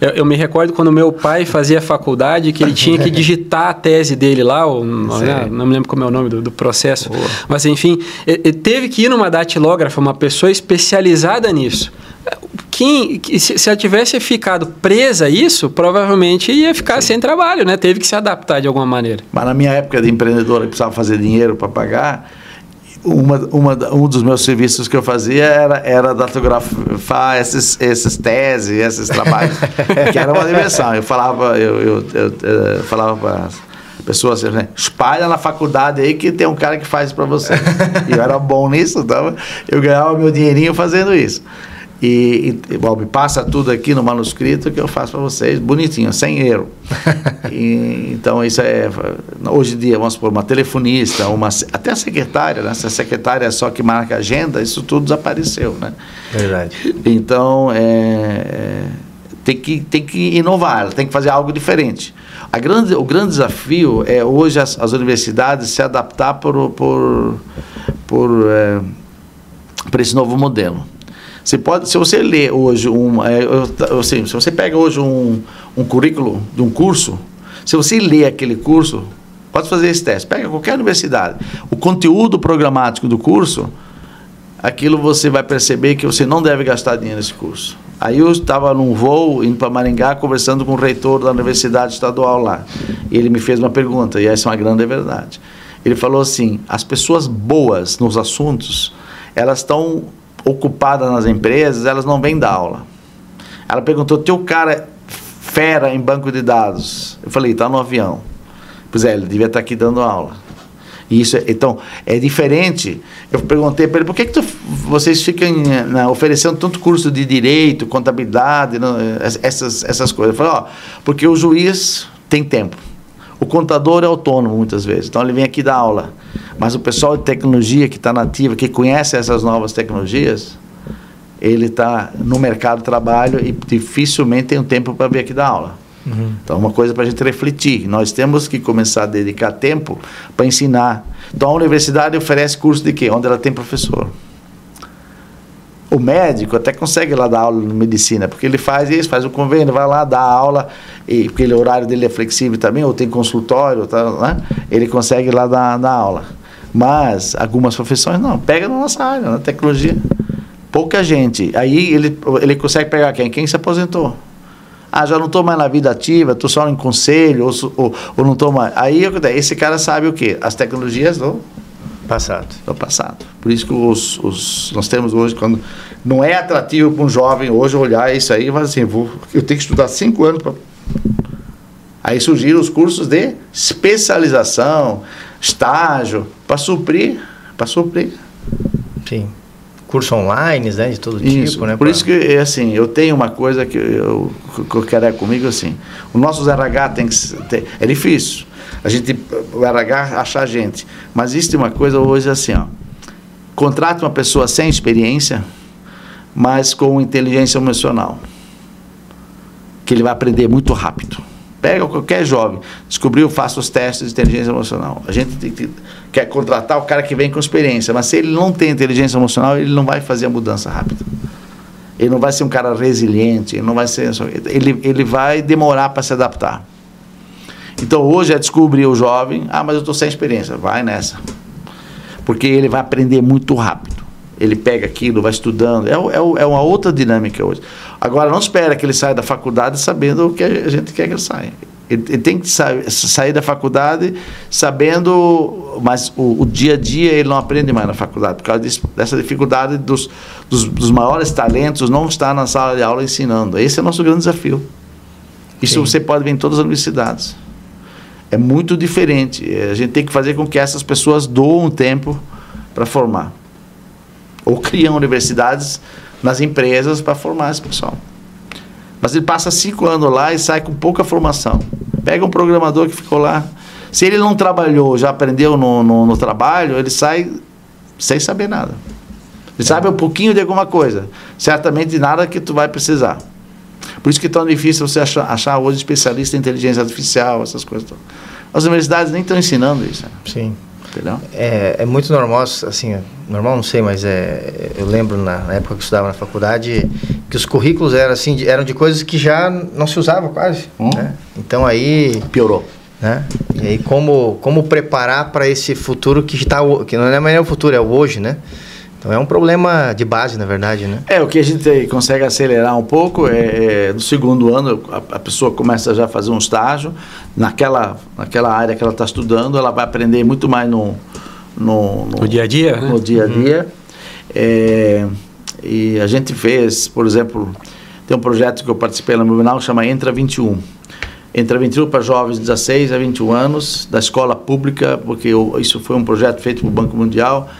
Eu, eu, me recordo quando meu pai fazia faculdade que ele tinha que digitar a tese dele lá, ou, né, não me lembro como é o nome do, do processo, Boa. mas enfim, ele teve que ir numa datilógrafa, uma pessoa especializada nisso. Quem, se ela tivesse ficado presa a isso, provavelmente ia ficar Sim. sem trabalho, né? Teve que se adaptar de alguma maneira. Mas na minha época de empreendedora, que precisava fazer dinheiro para pagar, uma, uma, um dos meus serviços que eu fazia era, era datografar esses, esses teses, esses trabalhos, que era uma diversão. Eu falava, eu, eu, eu, eu falava para pessoas assim, né, espalha na faculdade aí que tem um cara que faz para você. E eu era bom nisso, então eu ganhava meu dinheirinho fazendo isso. E, e bom, me passa tudo aqui no manuscrito que eu faço para vocês, bonitinho, sem erro. e, então, isso é. Hoje em dia, vamos supor, uma telefonista, uma, até a secretária, né? se a secretária é só que marca a agenda, isso tudo desapareceu. Né? Verdade. Então, é, é, tem, que, tem que inovar, tem que fazer algo diferente. A grande, o grande desafio é hoje as, as universidades se adaptar por, por, por, é, por esse novo modelo. Você pode, se você lê hoje um, é, assim, se você pega hoje um, um currículo de um curso, se você lê aquele curso, pode fazer esse teste. Pega qualquer universidade, o conteúdo programático do curso, aquilo você vai perceber que você não deve gastar dinheiro nesse curso. Aí eu estava num voo indo para Maringá conversando com o reitor da universidade estadual lá. E ele me fez uma pergunta, e essa é uma grande verdade. Ele falou assim: as pessoas boas nos assuntos, elas estão ocupada nas empresas, elas não vêm dar aula. Ela perguntou: teu cara é fera em banco de dados? Eu falei: está no avião. Pois é, ele devia estar tá aqui dando aula. Isso, é, então, é diferente. Eu perguntei para ele, por que, que tu, vocês ficam né, oferecendo tanto curso de direito, contabilidade, né, essas, essas coisas? Falei, ó, porque o juiz tem tempo. O contador é autônomo muitas vezes, então ele vem aqui dar aula. Mas o pessoal de tecnologia que está nativa, que conhece essas novas tecnologias, ele está no mercado de trabalho e dificilmente tem um tempo para vir aqui dar aula. Uhum. Então, é uma coisa para a gente refletir. Nós temos que começar a dedicar tempo para ensinar. Então, a universidade oferece curso de quê? Onde ela tem professor. O médico até consegue lá dar aula de medicina, porque ele faz isso, faz o convênio, vai lá, dá aula, e, porque ele, o horário dele é flexível também, ou tem consultório, tá, né? ele consegue lá dar, dar aula. Mas algumas profissões não, pega na nossa área, na tecnologia. Pouca gente. Aí ele, ele consegue pegar quem? Quem se aposentou. Ah, já não estou mais na vida ativa, estou só em conselho, ou, ou, ou não estou mais. Aí esse cara sabe o quê? As tecnologias do, Passado. Do passado. Por isso que os, os, nós temos hoje, quando não é atrativo para um jovem hoje olhar isso aí e falar assim, vou, eu tenho que estudar cinco anos para... Aí surgiram os cursos de especialização, estágio, para suprir, para suprir. Sim curso online, né, de todo isso, tipo, né? Por pra... isso que, é assim, eu tenho uma coisa que eu, que eu quero é comigo, assim, o nosso RH tem que ter, é difícil, a gente, o RH achar a gente, mas existe uma coisa hoje assim, ó, contrata uma pessoa sem experiência, mas com inteligência emocional, que ele vai aprender muito rápido. Pega qualquer jovem, descobriu, faça os testes de inteligência emocional. A gente tem que quer contratar o cara que vem com experiência, mas se ele não tem inteligência emocional, ele não vai fazer a mudança rápida. Ele não vai ser um cara resiliente, ele não vai ser. Ele, ele vai demorar para se adaptar. Então hoje é descobrir o jovem, ah, mas eu estou sem experiência, vai nessa. Porque ele vai aprender muito rápido. Ele pega aquilo, vai estudando. É, é, é uma outra dinâmica hoje. Agora, não espera que ele saia da faculdade sabendo o que a gente quer que ele saia. Ele, ele tem que sa sair da faculdade sabendo, mas o, o, dia a dia ele não aprende mais na faculdade, por causa disso, dessa dificuldade dos, dos, dos, maiores talentos não estar na sala de aula ensinando. Esse é o nosso grande desafio. Isso Sim. você pode ver em todas as universidades. É muito diferente. A gente tem que fazer com que essas pessoas doam tempo para formar. Ou criam universidades nas empresas para formar esse pessoal. Mas ele passa cinco anos lá e sai com pouca formação. Pega um programador que ficou lá. Se ele não trabalhou, já aprendeu no, no, no trabalho, ele sai sem saber nada. Ele é. sabe um pouquinho de alguma coisa. Certamente nada que tu vai precisar. Por isso que é tão difícil você achar, achar hoje especialista em inteligência artificial, essas coisas. As universidades nem estão ensinando isso. Né? Sim. Entendeu? É, é muito normal, assim, normal não sei, mas é, eu lembro na, na época que eu estudava na faculdade que os currículos eram assim, de, eram de coisas que já não se usava quase. Hum? Né? Então aí piorou. Né? E aí como como preparar para esse futuro que está que não é mais o futuro é o hoje, né? Então é um problema de base, na verdade, né? É, o que a gente consegue acelerar um pouco é, é no segundo ano a, a, pessoa começa já a fazer um estágio naquela, naquela área que ela está estudando, ela vai aprender muito mais no, no, no, no dia a dia, né? No dia a uhum. dia. Uhum. É, e a gente fez, por exemplo, tem um projeto que eu participei no Movinal, chama Entra 21. Entra 21 para jovens de 16 a 21 anos, da escola pública, porque eu, isso foi um projeto feito pelo Banco Mundial,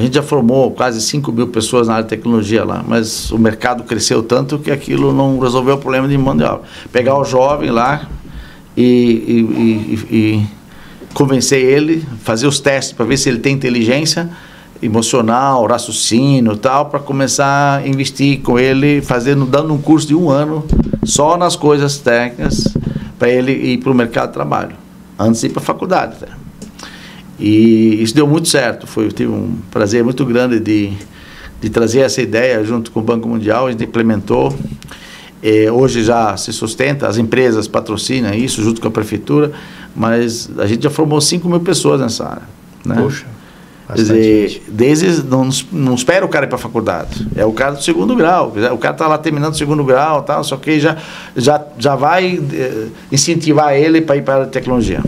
a gente já formou quase 5 mil pessoas na área de tecnologia lá, mas o mercado cresceu tanto que aquilo não resolveu o problema de mão de obra. Pegar o jovem lá e, e, e, e convencer ele, fazer os testes para ver se ele tem inteligência emocional, raciocínio tal, para começar a investir com ele, fazendo, dando um curso de um ano só nas coisas técnicas para ele ir para o mercado de trabalho, antes de ir para a faculdade. E isso deu muito certo. Foi, tive um prazer muito grande de, de trazer essa ideia junto com o Banco Mundial, a gente implementou. É, hoje já se sustenta, as empresas patrocinam isso junto com a prefeitura, mas a gente já formou 5 mil pessoas nessa área. Né? Poxa. Quer dizer, desde, não, não espera o cara ir para a faculdade, é o cara do segundo grau. O cara está lá terminando o segundo grau, tal, só que já, já, já vai eh, incentivar ele para ir para a tecnologia.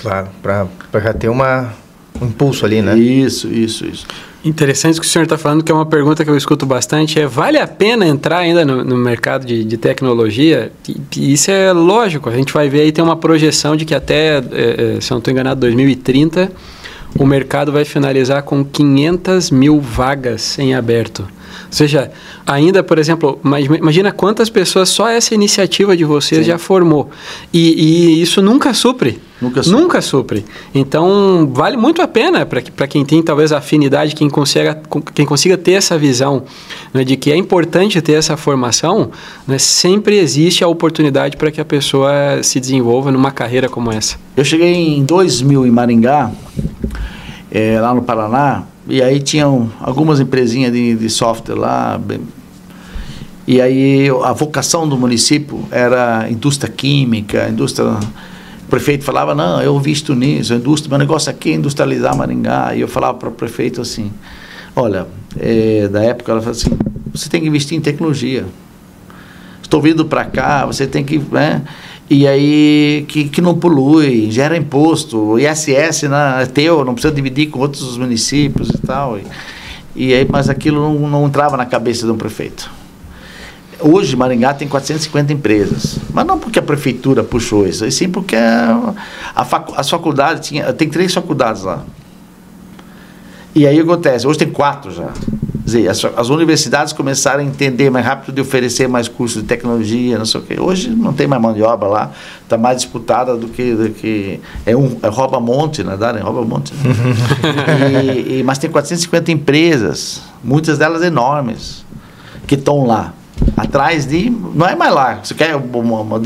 Claro, para já ter uma, um impulso ali, né? Isso, isso, isso. Interessante o que o senhor está falando, que é uma pergunta que eu escuto bastante, é vale a pena entrar ainda no, no mercado de, de tecnologia? E, e isso é lógico, a gente vai ver aí, tem uma projeção de que até, é, é, se eu não estou enganado, 2030, o mercado vai finalizar com 500 mil vagas em aberto. Ou seja, ainda, por exemplo, imagina quantas pessoas só essa iniciativa de vocês Sim. já formou. E, e, isso nunca supre. Nunca supre. Nunca supre. Então, vale muito a pena para quem tem talvez afinidade, quem consiga, quem consiga ter essa visão né, de que é importante ter essa formação, né, sempre existe a oportunidade para que a pessoa se desenvolva numa carreira como essa. Eu cheguei em 2000 em Maringá, é, lá no Paraná, e aí tinham algumas empresinhas de, de software lá. Bem, e aí a vocação do município era indústria química, indústria. O prefeito falava, não, eu visto nisso, indústria, meu negócio aqui é industrializar Maringá. E eu falava para o prefeito assim, olha, é, da época ela falou assim, você tem que investir em tecnologia. Estou vindo para cá, você tem que. Né? E aí que, que não polui, gera imposto, ISS né, é teu, não precisa dividir com outros municípios e tal. E, e aí, mas aquilo não, não entrava na cabeça de um prefeito. Hoje, Maringá tem 450 empresas, mas não porque a prefeitura puxou isso, e sim porque a, a facu, as faculdades, tinha, tem três faculdades lá. E aí acontece, hoje tem quatro já dizer, as, as, universidades começaram a entender mais rápido de oferecer mais cursos de tecnologia, não sei o quê. Hoje não tem mais mão de obra lá, está mais disputada do que, do que é um é rouba-monte, na verdade, é rouba-monte. e, e, mas tem 450 empresas, muitas delas enormes, que estão lá atrás de. Não é mais lá. Você quer uma, uma,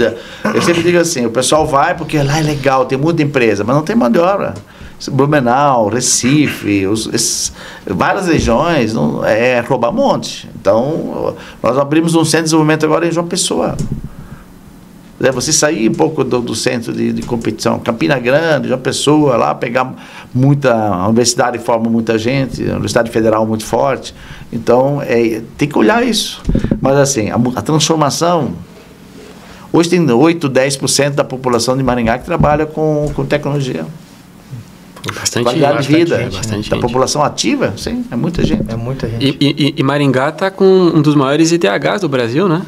Eu sempre digo assim: o pessoal vai porque lá é legal, tem muita empresa, mas não tem mão de obra. Blumenau, Recife, os, esses, várias regiões, não, é roubar monte. Então, nós abrimos um centro de desenvolvimento agora em João Pessoa. É, você sair um pouco do, do centro de, de, competição, Campina Grande, João Pessoa, lá pegar muita. A universidade forma muita gente, a Universidade Federal muito forte. Então, é, tem que olhar isso. Mas, assim, a, a transformação. Hoje tem 8, 10% da população de Maringá que trabalha com, com tecnologia. Bastante qualidade de vida. Gente, bastante da população ativa, sim, é muita gente. É muita gente. E, e, e Maringá está com um dos maiores ITHs do Brasil, né?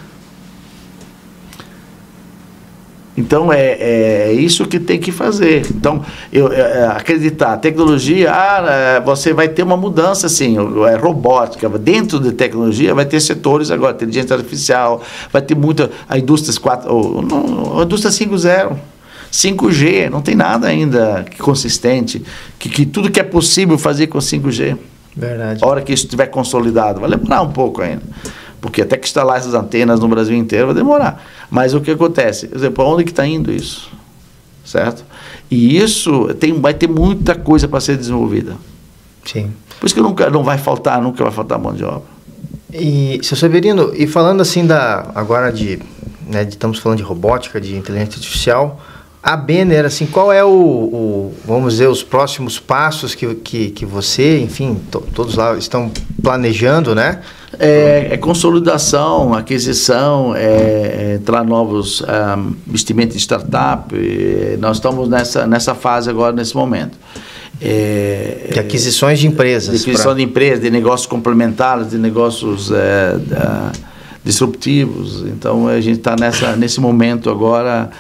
Então é, é isso que tem que fazer. Então, eu, é, é acreditar, tecnologia, ah, é, você vai ter uma mudança assim, é, robótica. Dentro de tecnologia vai ter setores agora, inteligência artificial, vai ter muita. A indústria 4, ou, não, a indústria 5.0. 5G, não tem nada ainda consistente, que, que tudo que é possível fazer com 5G. Verdade. A hora que isso estiver consolidado, vai demorar um pouco ainda. Porque até que instalar essas antenas no Brasil inteiro vai demorar. Mas o que acontece? Por exemplo, onde que está indo isso? Certo? E isso tem, vai ter muita coisa para ser desenvolvida. Sim. Por isso que nunca não vai faltar, nunca vai faltar mão de obra. E, seu Severino, e falando assim da agora de, né, de, estamos falando de robótica, de inteligência artificial, a Benner, assim, qual é o, o, vamos dizer, os próximos passos que, que, que você, enfim, to, todos lá estão planejando, né? É, é consolidação, aquisição, é, é entrar novos um, ah, investimentos em startup. nós estamos nessa, nessa fase agora, nesse momento. É, de aquisições de empresas. De aquisição pra... de empresas, de negócios complementares, de negócios é, disruptivos. Então, a gente está nesse momento agora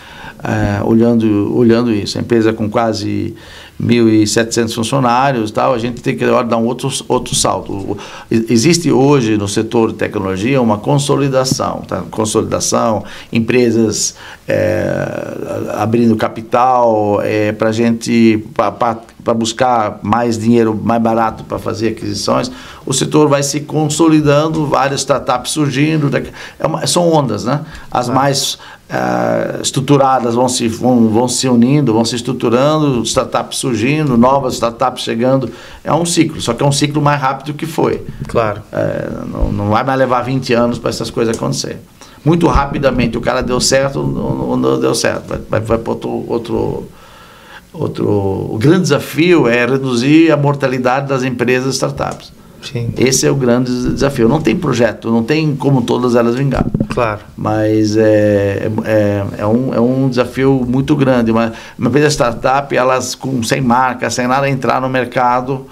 é, olhando, olhando isso. A empresa com quase 1.700 funcionários, tal, a gente tem que dar um outro, outro salto. Existe hoje no setor de tecnologia uma consolidação, tá? consolidação, empresas é, abrindo capital é, para gente, para buscar mais dinheiro mais barato para fazer aquisições. O setor vai se consolidando, várias startups surgindo, é uma, são ondas, né? As ah. mais uh, estruturadas vão se, vão, vão se unindo, vão se estruturando, startups surgindo, novas startups chegando. É um ciclo, só que é um ciclo mais rápido que foi. Claro. Uh, não, não vai mais levar 20 anos para essas coisas acontecerem. Muito rapidamente o cara deu certo, não, não deu certo, vai, vai, vai para outro, outro, outro. O grande desafio é reduzir a mortalidade das empresas startups. Sim. Esse é o grande desafio. Não tem projeto, não tem como todas elas vingar. Claro. Mas é, é, é, um, é um desafio muito grande. Uma, uma vez a startup, elas com, sem marca, sem nada, entrar no mercado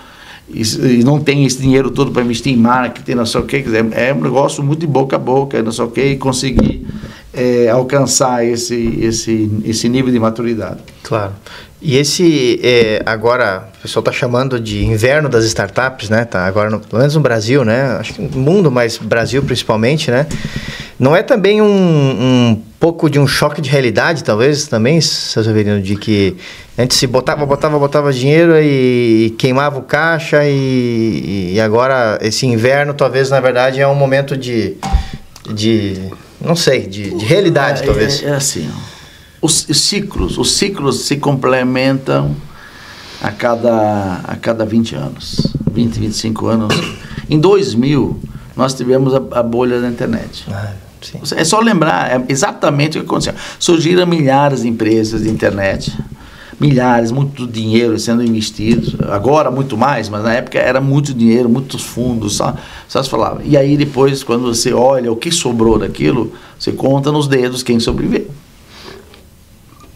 e, e não tem esse dinheiro todo para investir em marketing, não sei o que. É um negócio muito de boca a boca, não sei o que, e conseguir é, alcançar esse, esse, esse nível de maturidade. Claro. E esse, é, agora, o pessoal está chamando de inverno das startups, né? Tá agora, no, pelo menos no Brasil, né? Acho que no mundo, mas Brasil principalmente, né? Não é também um, um pouco de um choque de realidade, talvez, também, seu Severino, de que antes se botava, botava, botava dinheiro e, e queimava o caixa e, e, agora esse inverno talvez, na verdade, é um momento de, de não sei, de, de realidade, é, talvez. É, é assim, os, os, ciclos, os ciclos se complementam a cada, a cada 20 anos, 20, 25 anos. Em 2000, nós tivemos a, a bolha da internet. Ah, é só lembrar, é exatamente o que aconteceu. Surgiram milhares de empresas de internet, milhares, muito dinheiro sendo investido. Agora muito mais, mas na época era muito dinheiro, muitos fundos, só, só se falava. E aí depois, quando você olha o que sobrou daquilo, você conta nos dedos quem sobreviveu.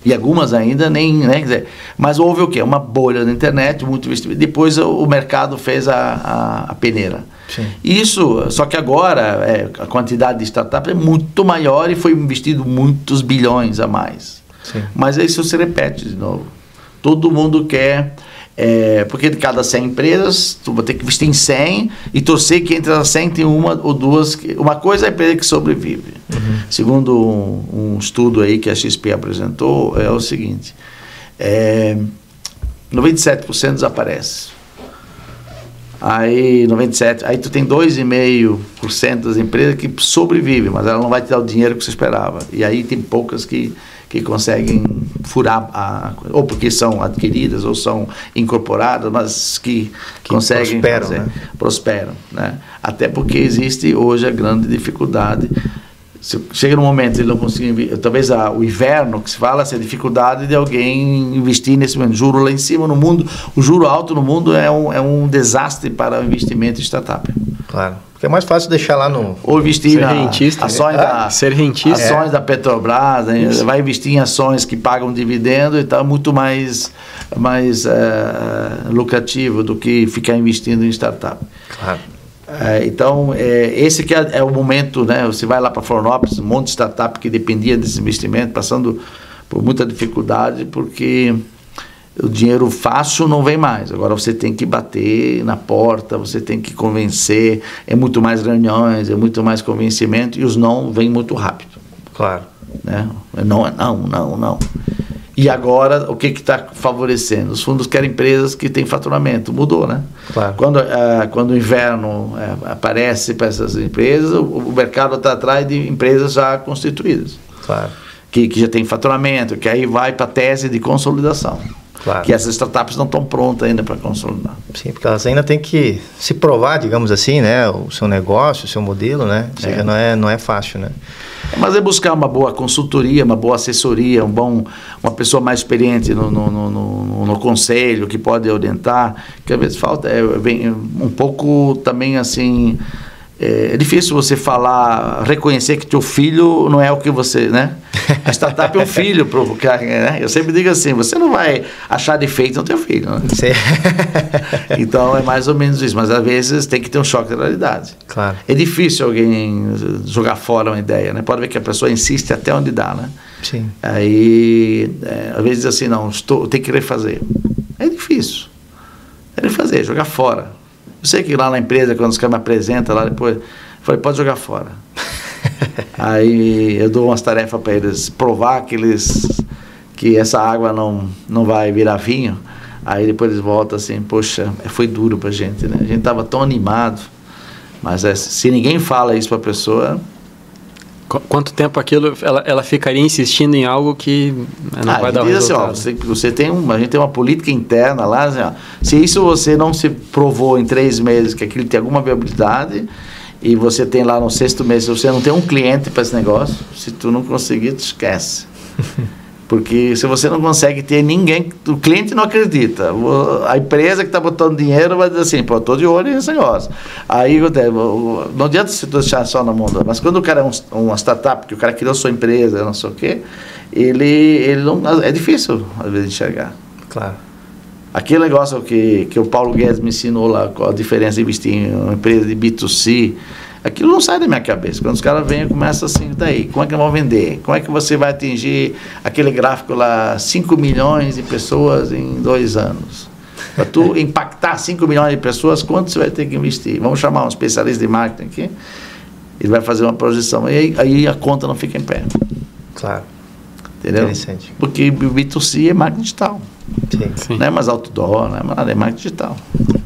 E algumas ainda nem, né? Quer dizer, mas houve o quê? Uma bolha na internet, muito investimento. Depois o, o mercado fez a, a, a peneira. Sim. Isso, só que agora é, a quantidade de startups é muito maior e foi investido muitos bilhões a mais. Sim. Mas isso se repete de novo. Todo mundo quer, é, porque de cada 100 empresas, tu vai ter que investir em 100 e torcer que entre as 100 tem uma ou duas. Que, uma coisa é a empresa que sobrevive. Segundo um, um estudo aí que a XP apresentou, é o seguinte: é, 97% desaparece. Aí 97, aí tu tem 2,5% das empresas que sobrevivem, mas ela não vai te dar o dinheiro que você esperava. E aí tem poucas que, que conseguem furar a, ou porque são adquiridas ou são incorporadas, mas que, Que conseguem prosperam, fazer, né? prosperam, né? Até porque existe hoje a grande dificuldade se chega num momento ele não conseguir talvez a, o inverno que se fala essa dificuldade de alguém investir nesse momento juro lá em cima no mundo o juro alto no mundo é um, é um desastre para o investimento em startup Claro. Porque é mais fácil deixar lá no. ou investir Ser na rentista, ações né? da Ser rentista. ações da Petrobras né? vai investir em ações que pagam dividendo e tal muito mais mais eh, lucrativo do que ficar investindo em startup Claro. é, então, é, esse que é, é o momento, né? Você vai lá para Florianópolis, um monte de startup que dependia desse investimento, passando por muita dificuldade, porque o dinheiro fácil não vem mais. Agora você tem que bater na porta, você tem que convencer, é muito mais reuniões, é muito mais convencimento, e os não vêm muito rápido. Claro. Né? Não é não, não, não. E agora, o que está favorecendo? Os fundos querem empresas que têm faturamento. Mudou, né? Claro. Quando, ah, quando o inverno eh, aparece para essas empresas, o, o mercado está atrás de empresas já constituídas, Claro. que, que já tem faturamento, que aí vai para a tese de consolidação. Claro. Que essas startups não estão prontas ainda para consolidar. Sim, porque elas ainda têm que se provar, digamos assim, né? O seu negócio, o seu modelo, né? Ou seja, É. não, é, não é fácil, né? Mas é buscar uma boa consultoria, uma boa assessoria, um bom, uma pessoa mais experiente no, no, no, no- no conselho que pode orientar. Que às vezes falta é, vem um pouco também assim. É, é difícil você falar, reconhecer que teu filho não é o que você, né? A startup é um filho pro cara, né? Eu sempre digo assim, você não vai achar defeito no teu filho, né? Sim. Então é mais ou menos isso, mas às vezes tem que ter um choque de realidade. claro. É difícil alguém jogar fora uma ideia, né? Pode ver que a pessoa insiste até onde dá, né? Sim. Aí, é, às vezes assim, não, estou, tem que refazer. É difícil. É refazer, jogar fora. Eu sei que lá na empresa, quando os caras me apresentam lá depois, eu falei, pode jogar fora. Aí eu dou umas tarefas para eles provar que eles que essa água não, não vai virar vinho. Aí depois eles voltam assim, poxa, foi duro pra gente, né? A gente tava tão animado. Mas é, se ninguém fala isso pra pessoa, Qu- Quanto tempo aquilo ela, ela ficaria insistindo em algo que né, não Ah, vai a dar o gente diz assim, resultado? ó, você, você tem um, a gente tem uma política interna lá, assim, ó, se isso você não se provou em três meses que aquilo tem alguma viabilidade e você tem lá no sexto mês, se você não tem um cliente para esse negócio, se tu não conseguir, tu esquece. Porque se você não consegue ter ninguém, o cliente não acredita. A empresa que está botando dinheiro vai dizer assim, pô, estou de olho nesse negócio. Aí não adianta se tu deixar só na mão, mas quando o cara é um, uma startup, que o cara criou sua empresa, não sei o quê, ele, ele não, é difícil às vezes enxergar. Claro. Aquele negócio que, que o Paulo Guedes me ensinou lá, qual a diferença de investir em uma empresa de B2C, aquilo não sai da minha cabeça. Quando os caras vêm, eu começo assim, daí, como é que vão vender? Como é que você vai atingir aquele gráfico lá, 5 milhões de pessoas em dois anos? Para tu impactar 5 milhões de pessoas, quanto você vai ter que investir? Vamos chamar um especialista de marketing aqui, ele vai fazer uma projeção, e aí, aí a conta não fica em pé. Claro. Entendeu? Interessante. Porque o B2C é marketing digital. Sim. Sim. Não é mais outdoor, não é mais nada, é marketing digital.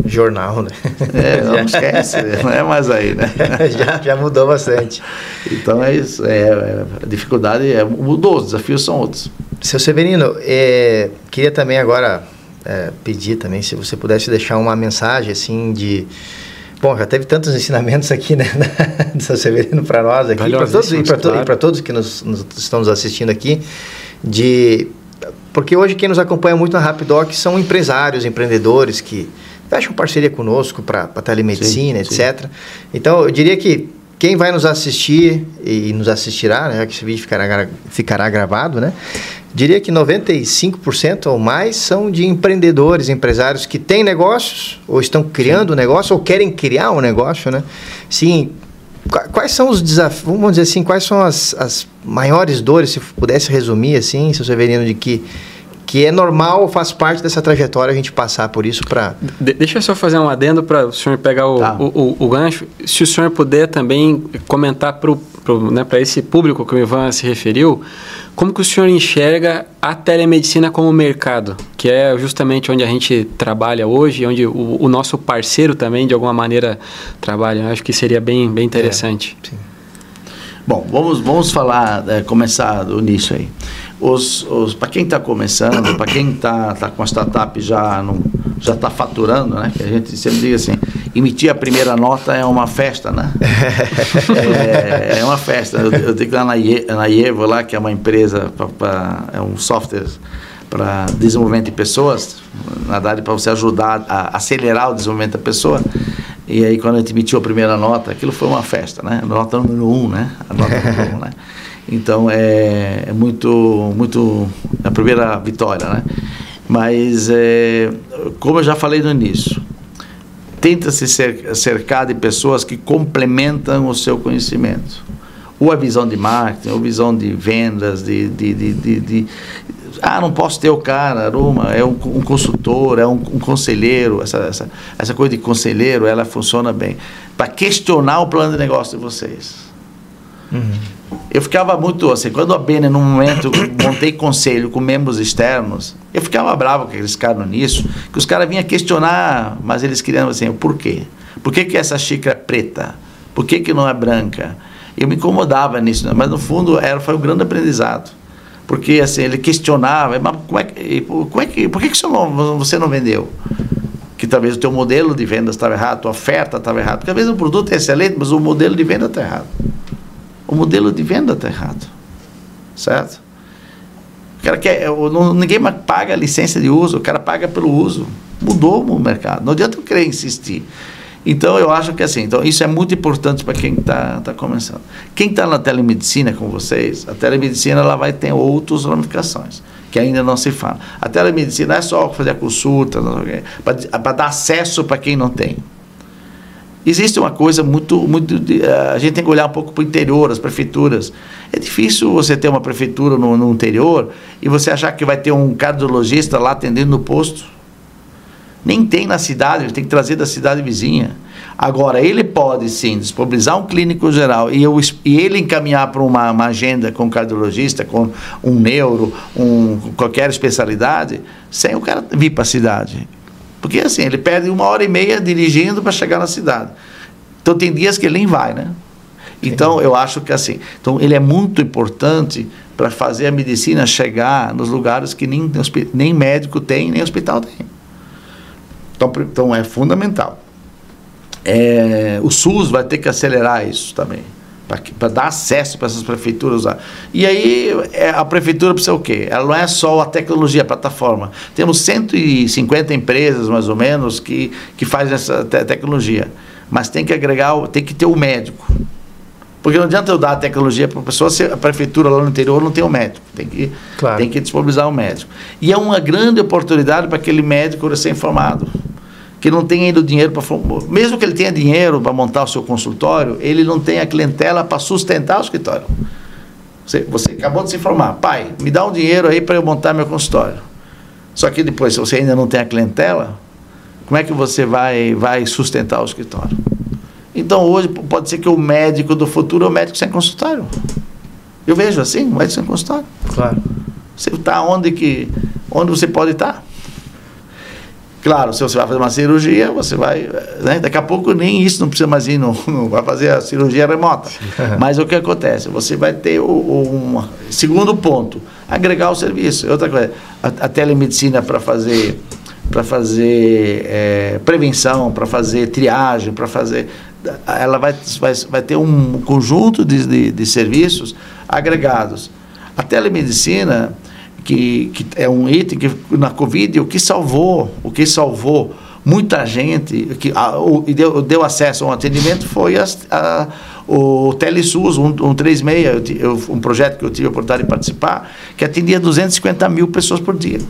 Jornal, né? É, não esquece, não é mais aí, né? já, já mudou bastante. Então é isso, é, é- a dificuldade é, mudou, os desafios são outros. Seu Severino, é, queria também agora é, pedir também se você pudesse deixar uma mensagem assim de bom já teve tantos ensinamentos aqui né do seu Severino para nós aqui para todos e para Valiosíssimos, todos que nos, nos estão nos assistindo aqui de porque hoje quem nos acompanha muito na Rapidoc são empresários, empreendedores que fecham parceria conosco para telemedicina, Sim, sim. etc. Então eu diria que quem vai nos assistir e nos assistirá, né, que esse vídeo ficará, ficará gravado, né? Diria que 95% ou mais são de empreendedores, empresários que têm negócios, ou estão criando um negócio, ou querem criar um negócio, né? Sim, quais são os desafios, vamos dizer assim, quais são as, as maiores dores, se pudesse resumir assim, seu Severino, de que que é normal, faz parte dessa trajetória a gente passar por isso para... De deixa eu só fazer um adendo para o senhor pegar o, tá. o, o, o, gancho. Se o senhor puder também comentar para né, esse público que o Ivan se referiu, como que o senhor enxerga a telemedicina como mercado, que é justamente onde a gente trabalha hoje, onde o, o nosso parceiro também, de alguma maneira, trabalha. Eu acho que seria bem, bem interessante. É, Bom, vamos, vamos falar, é, começar do início aí os, os para quem está começando, para quem está tá com a startup já não, já está faturando, né? Que a gente sempre diz assim, emitir a primeira nota é uma festa, né? é, é, uma festa. Eu, eu digo lá na, Ie, na Ievo, lá, que é uma empresa, pra, pra, é um software para desenvolvimento de pessoas, na verdade para você ajudar a acelerar o desenvolvimento da pessoa. E aí quando a gente emitiu a primeira nota, aquilo foi uma festa, né? Nota número um, né? A nota número um, né? Então é, é muito, muito a primeira vitória, né? Mas é, como eu já falei no início, tenta se cercar de pessoas que complementam o seu conhecimento. Ou a visão de marketing, ou visão de vendas, de, de, de, de ah, não posso ter o cara, Aruma, é um, um consultor, é um, um, conselheiro, essa, essa, essa coisa de conselheiro, ela funciona bem. Para questionar o plano de negócio de vocês. Uhum. Eu ficava muito assim, quando a Bene, no momento, montei conselho com membros externos, eu ficava bravo com aqueles caras nisso, que os caras vinham questionar, mas eles queriam assim, o porquê? Por que, que essa xícara é preta? Por que, que não é branca? Eu me incomodava nisso, mas no fundo era, foi um grande aprendizado. Porque assim, ele questionava, mas como é que, como é que, por que, que você, não, você não vendeu? Que talvez o teu modelo de vendas estava errado, a oferta estava errada. Porque às vezes o produto é excelente, mas o modelo de venda está errado o modelo de venda está errado. Certo? O cara quer, não, ninguém paga a licença de uso, o cara paga pelo uso. Mudou o mercado. Não adianta eu querer insistir. Então, eu acho que assim, então, isso é muito importante para quem está tá começando. Quem está na telemedicina com vocês, a telemedicina ela vai ter outras ramificações, que ainda não se fala. A telemedicina é só fazer a consulta, para dar acesso para quem não tem. Existe uma coisa muito. muito a gente tem que olhar um pouco para o interior, as prefeituras. É difícil você ter uma prefeitura no, no interior e você achar que vai ter um cardiologista lá atendendo no posto. Nem tem na cidade, ele tem que trazer da cidade vizinha. Agora, ele pode sim disponibilizar um clínico geral e, eu, e ele encaminhar para uma, uma, agenda com um cardiologista, com um neuro, um, qualquer especialidade, sem o cara vir para a cidade. Porque assim, ele perde uma hora e meia dirigindo para chegar na cidade. Então tem dias que ele nem vai, né? Então eu acho que assim, então ele é muito importante para fazer a medicina chegar nos lugares que nem, nem médico tem, nem hospital tem. Então, então é fundamental. É, o SUS vai ter que acelerar isso também para dar acesso para essas prefeituras usar. E aí é, a prefeitura precisa o quê? Ela não é só a tecnologia, a plataforma. Temos 150 empresas, mais ou menos, que, que fazem essa te tecnologia. Mas tem que agregar, tem que ter o médico. Porque não adianta eu dar a tecnologia para a pessoa se a prefeitura lá no interior não tem o um médico. Tem que, claro. tem que disponibilizar o um médico. E é uma grande oportunidade para aquele médico recém-formado que não tem ainda o dinheiro para. Mesmo que ele tenha dinheiro para montar o seu consultório, ele não tem a clientela para sustentar o escritório. Você, você acabou de se informar, pai, me dá um dinheiro aí para eu montar meu consultório. Só que depois, se você ainda não tem a clientela, como é que você vai, vai sustentar o escritório? Então hoje pode ser que o médico do futuro é o médico sem consultório. Eu vejo assim, o médico sem consultório. Claro. Você está onde que onde você pode estar. Tá. Claro, se você vai fazer uma cirurgia, você vai. Né? Daqui a pouco nem isso não precisa mais ir, no, no vai fazer a cirurgia remota. Mas o que acontece? Você vai ter o, o um segundo ponto, agregar o serviço. Outra coisa, a, a telemedicina para fazer para fazer é, prevenção, para fazer triagem, para fazer. Ela vai, vai, vai ter um conjunto de, de, de serviços agregados. A telemedicina que, que é um item que na Covid, o que salvou, o que salvou muita gente que a, o, deu, deu acesso a um atendimento foi as, a, o Telesus 136, eu, um projeto que eu tive a oportunidade de participar, que atendia 250 mil pessoas por dia.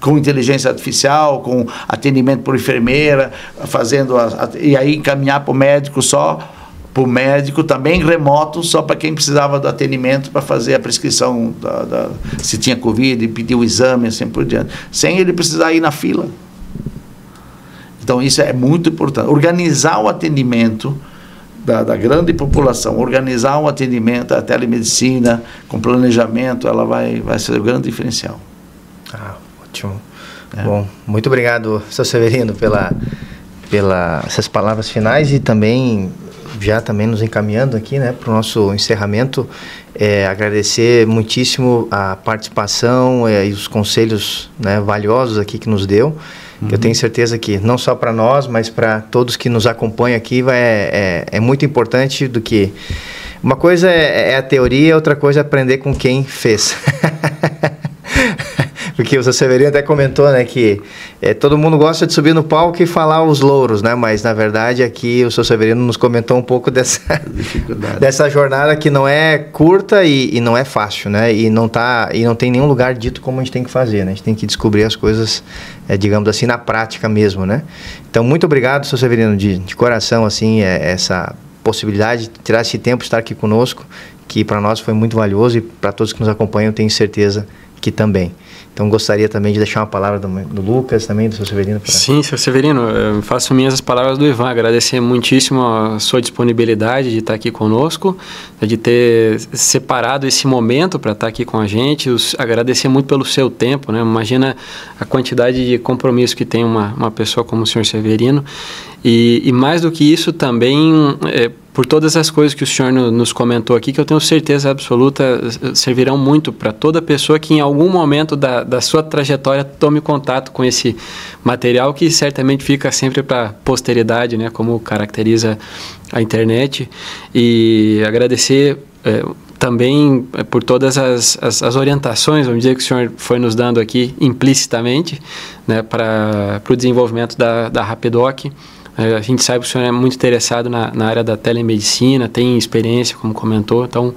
Com inteligência artificial, com atendimento por enfermeira, fazendo a, a, e aí encaminhar para o médico só para o médico também remoto, só para quem precisava do atendimento para fazer a prescrição, da, da, se tinha Covid, pedir o exame, assim por diante, sem ele precisar ir na fila. Então, isso é muito importante. Organizar o atendimento da, da grande população, organizar um atendimento, a telemedicina, com planejamento, ela vai, vai ser o grande diferencial. Ah, ótimo. É. Bom, muito obrigado, seu Severino, pela, pela essas palavras finais e também já também nos encaminhando aqui né, para o nosso encerramento, é, agradecer muitíssimo a participação é, e os conselhos né, valiosos aqui que nos deu. Uhum. Que eu tenho certeza que não só para nós, mas para todos que nos acompanham aqui vai, é, é, é muito importante do que uma coisa é, é a teoria, outra coisa é aprender com quem fez. Porque o seu Severino até comentou, né, que é, todo mundo gosta de subir no palco e falar os louros, né? Mas na verdade aqui o seu Severino nos comentou um pouco dessa dessa jornada que não é curta e, e, não é fácil, né? E não tá e não tem nenhum lugar dito como a gente tem que fazer, né? A gente tem que descobrir as coisas, é, digamos assim, na prática mesmo, né? Então muito obrigado, seu Severino, de, de coração, assim, é, essa possibilidade de tirar esse tempo estar aqui conosco, que para nós foi muito valioso e para todos que nos acompanham, tenho certeza que também. Então gostaria também de deixar uma palavra do, do Lucas, também do seu Severino. Pra... Sim, seu Severino, faço minhas as palavras do Ivan, agradecer muitíssimo a sua disponibilidade de estar aqui conosco, de ter separado esse momento para estar aqui com a gente, os, agradecer muito pelo seu tempo, né? imagina a quantidade de compromisso que tem uma, uma pessoa como o senhor Severino, e, e mais do que isso também... É, por todas as coisas que o senhor nos comentou aqui, que eu tenho certeza absoluta servirão muito para toda pessoa que em algum momento da, da sua trajetória tome contato com esse material que certamente fica sempre para posteridade, né, como caracteriza a internet. E agradecer é, também eh, por todas as, as, as, orientações, vamos dizer, que o senhor foi nos dando aqui implicitamente né, para o desenvolvimento da, da Rapidoc. É, a gente sabe que o senhor é muito interessado na, na área da telemedicina, tem experiência, como comentou, então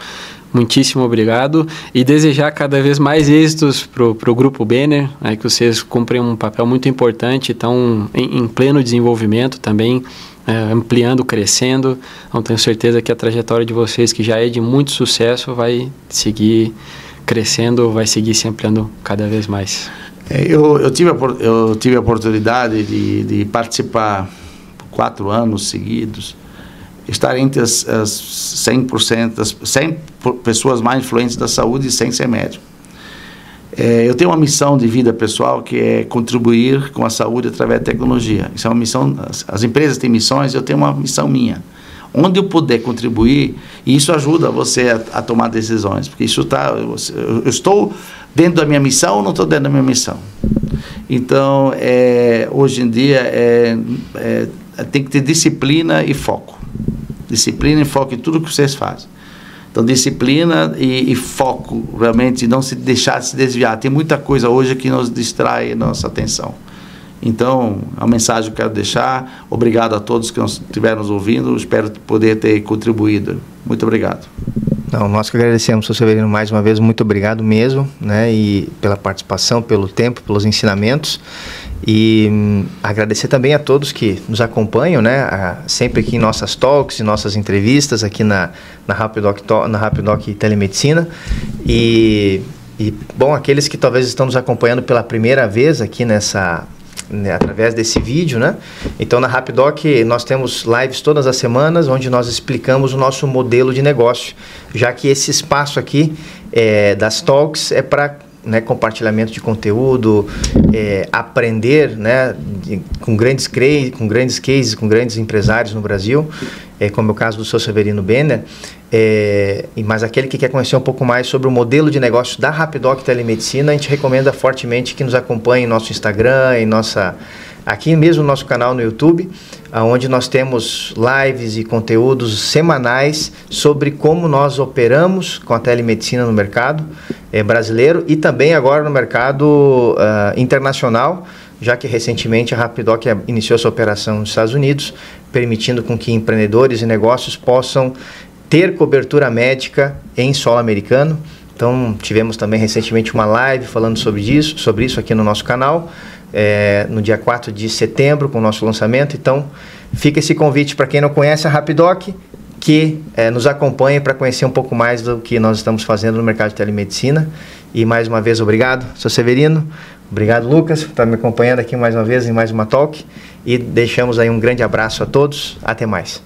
muitíssimo obrigado e desejar cada vez mais êxitos para o Grupo Benner, né, que vocês cumprem um papel muito importante, estão em, em pleno desenvolvimento também, é, ampliando, crescendo. Então tenho certeza que a trajetória de vocês, que já é de muito sucesso, vai seguir crescendo, vai seguir se ampliando cada vez mais. É, eu, eu, tive, a, eu tive a oportunidade de, de participar quatro anos seguidos, estar entre as, as 100%, as 100 pessoas mais influentes da saúde sem ser médico. É, eu tenho uma missão de vida pessoal que é contribuir com a saúde através da tecnologia. Isso é uma missão, as, as empresas têm missões, eu tenho uma missão minha. Onde eu puder contribuir, e isso ajuda você a, a tomar decisões, porque isso está, eu, eu, estou dentro da minha missão ou não estou dentro da minha missão. Então, é, hoje em dia, é, é tem que ter disciplina e foco. Disciplina e foco em tudo que vocês fazem. Então, disciplina e, e foco, realmente, não se deixar se desviar. Tem muita coisa hoje que nos distrai nossa atenção. Então, a mensagem que eu quero deixar, obrigado a todos que estiveram nos ouvindo, espero poder ter contribuído. Muito obrigado. Não, nós que agradecemos, Sr. Severino, mais uma vez, muito obrigado mesmo, né, e pela participação, pelo tempo, pelos ensinamentos. E hum, agradecer também a todos que nos acompanham, né? A, sempre aqui em nossas talks e nossas entrevistas aqui na, na Rapidoc, na Rapidoc Telemedicina. E, e, bom, aqueles que talvez estão nos acompanhando pela primeira vez aqui nessa, né, através desse vídeo, né? Então na Rapidoc nós temos lives todas as semanas onde nós explicamos o nosso modelo de negócio, já que esse espaço aqui é, das talks é para né, compartilhamento de conteúdo, é, aprender né, de, com, grandes com grandes cases, com grandes empresários no Brasil, é, como é o caso do seu Severino Benner, é, mas aquele que quer conhecer um pouco mais sobre o modelo de negócio da Rapidoc Telemedicina, a gente recomenda fortemente que nos acompanhe em nosso Instagram, em nossa aqui mesmo no nosso canal no YouTube, onde nós temos lives e conteúdos semanais sobre como nós operamos com a telemedicina no mercado é, brasileiro e também agora no mercado uh, internacional, já que recentemente a Rapidoc iniciou sua operação nos Estados Unidos, permitindo com que empreendedores e negócios possam ter cobertura médica em solo americano. Então, tivemos também recentemente uma live falando sobre isso, sobre isso aqui no nosso canal, é, no dia 4 de setembro, com o nosso lançamento. Então, fica esse convite para quem não conhece a Rapidoc, que é, nos acompanhe para conhecer um pouco mais do que nós estamos fazendo no mercado de telemedicina. E mais uma vez, obrigado, sou Severino. Obrigado, Lucas, por estar me acompanhando aqui mais uma vez em mais uma talk. E deixamos aí um grande abraço a todos. Até mais.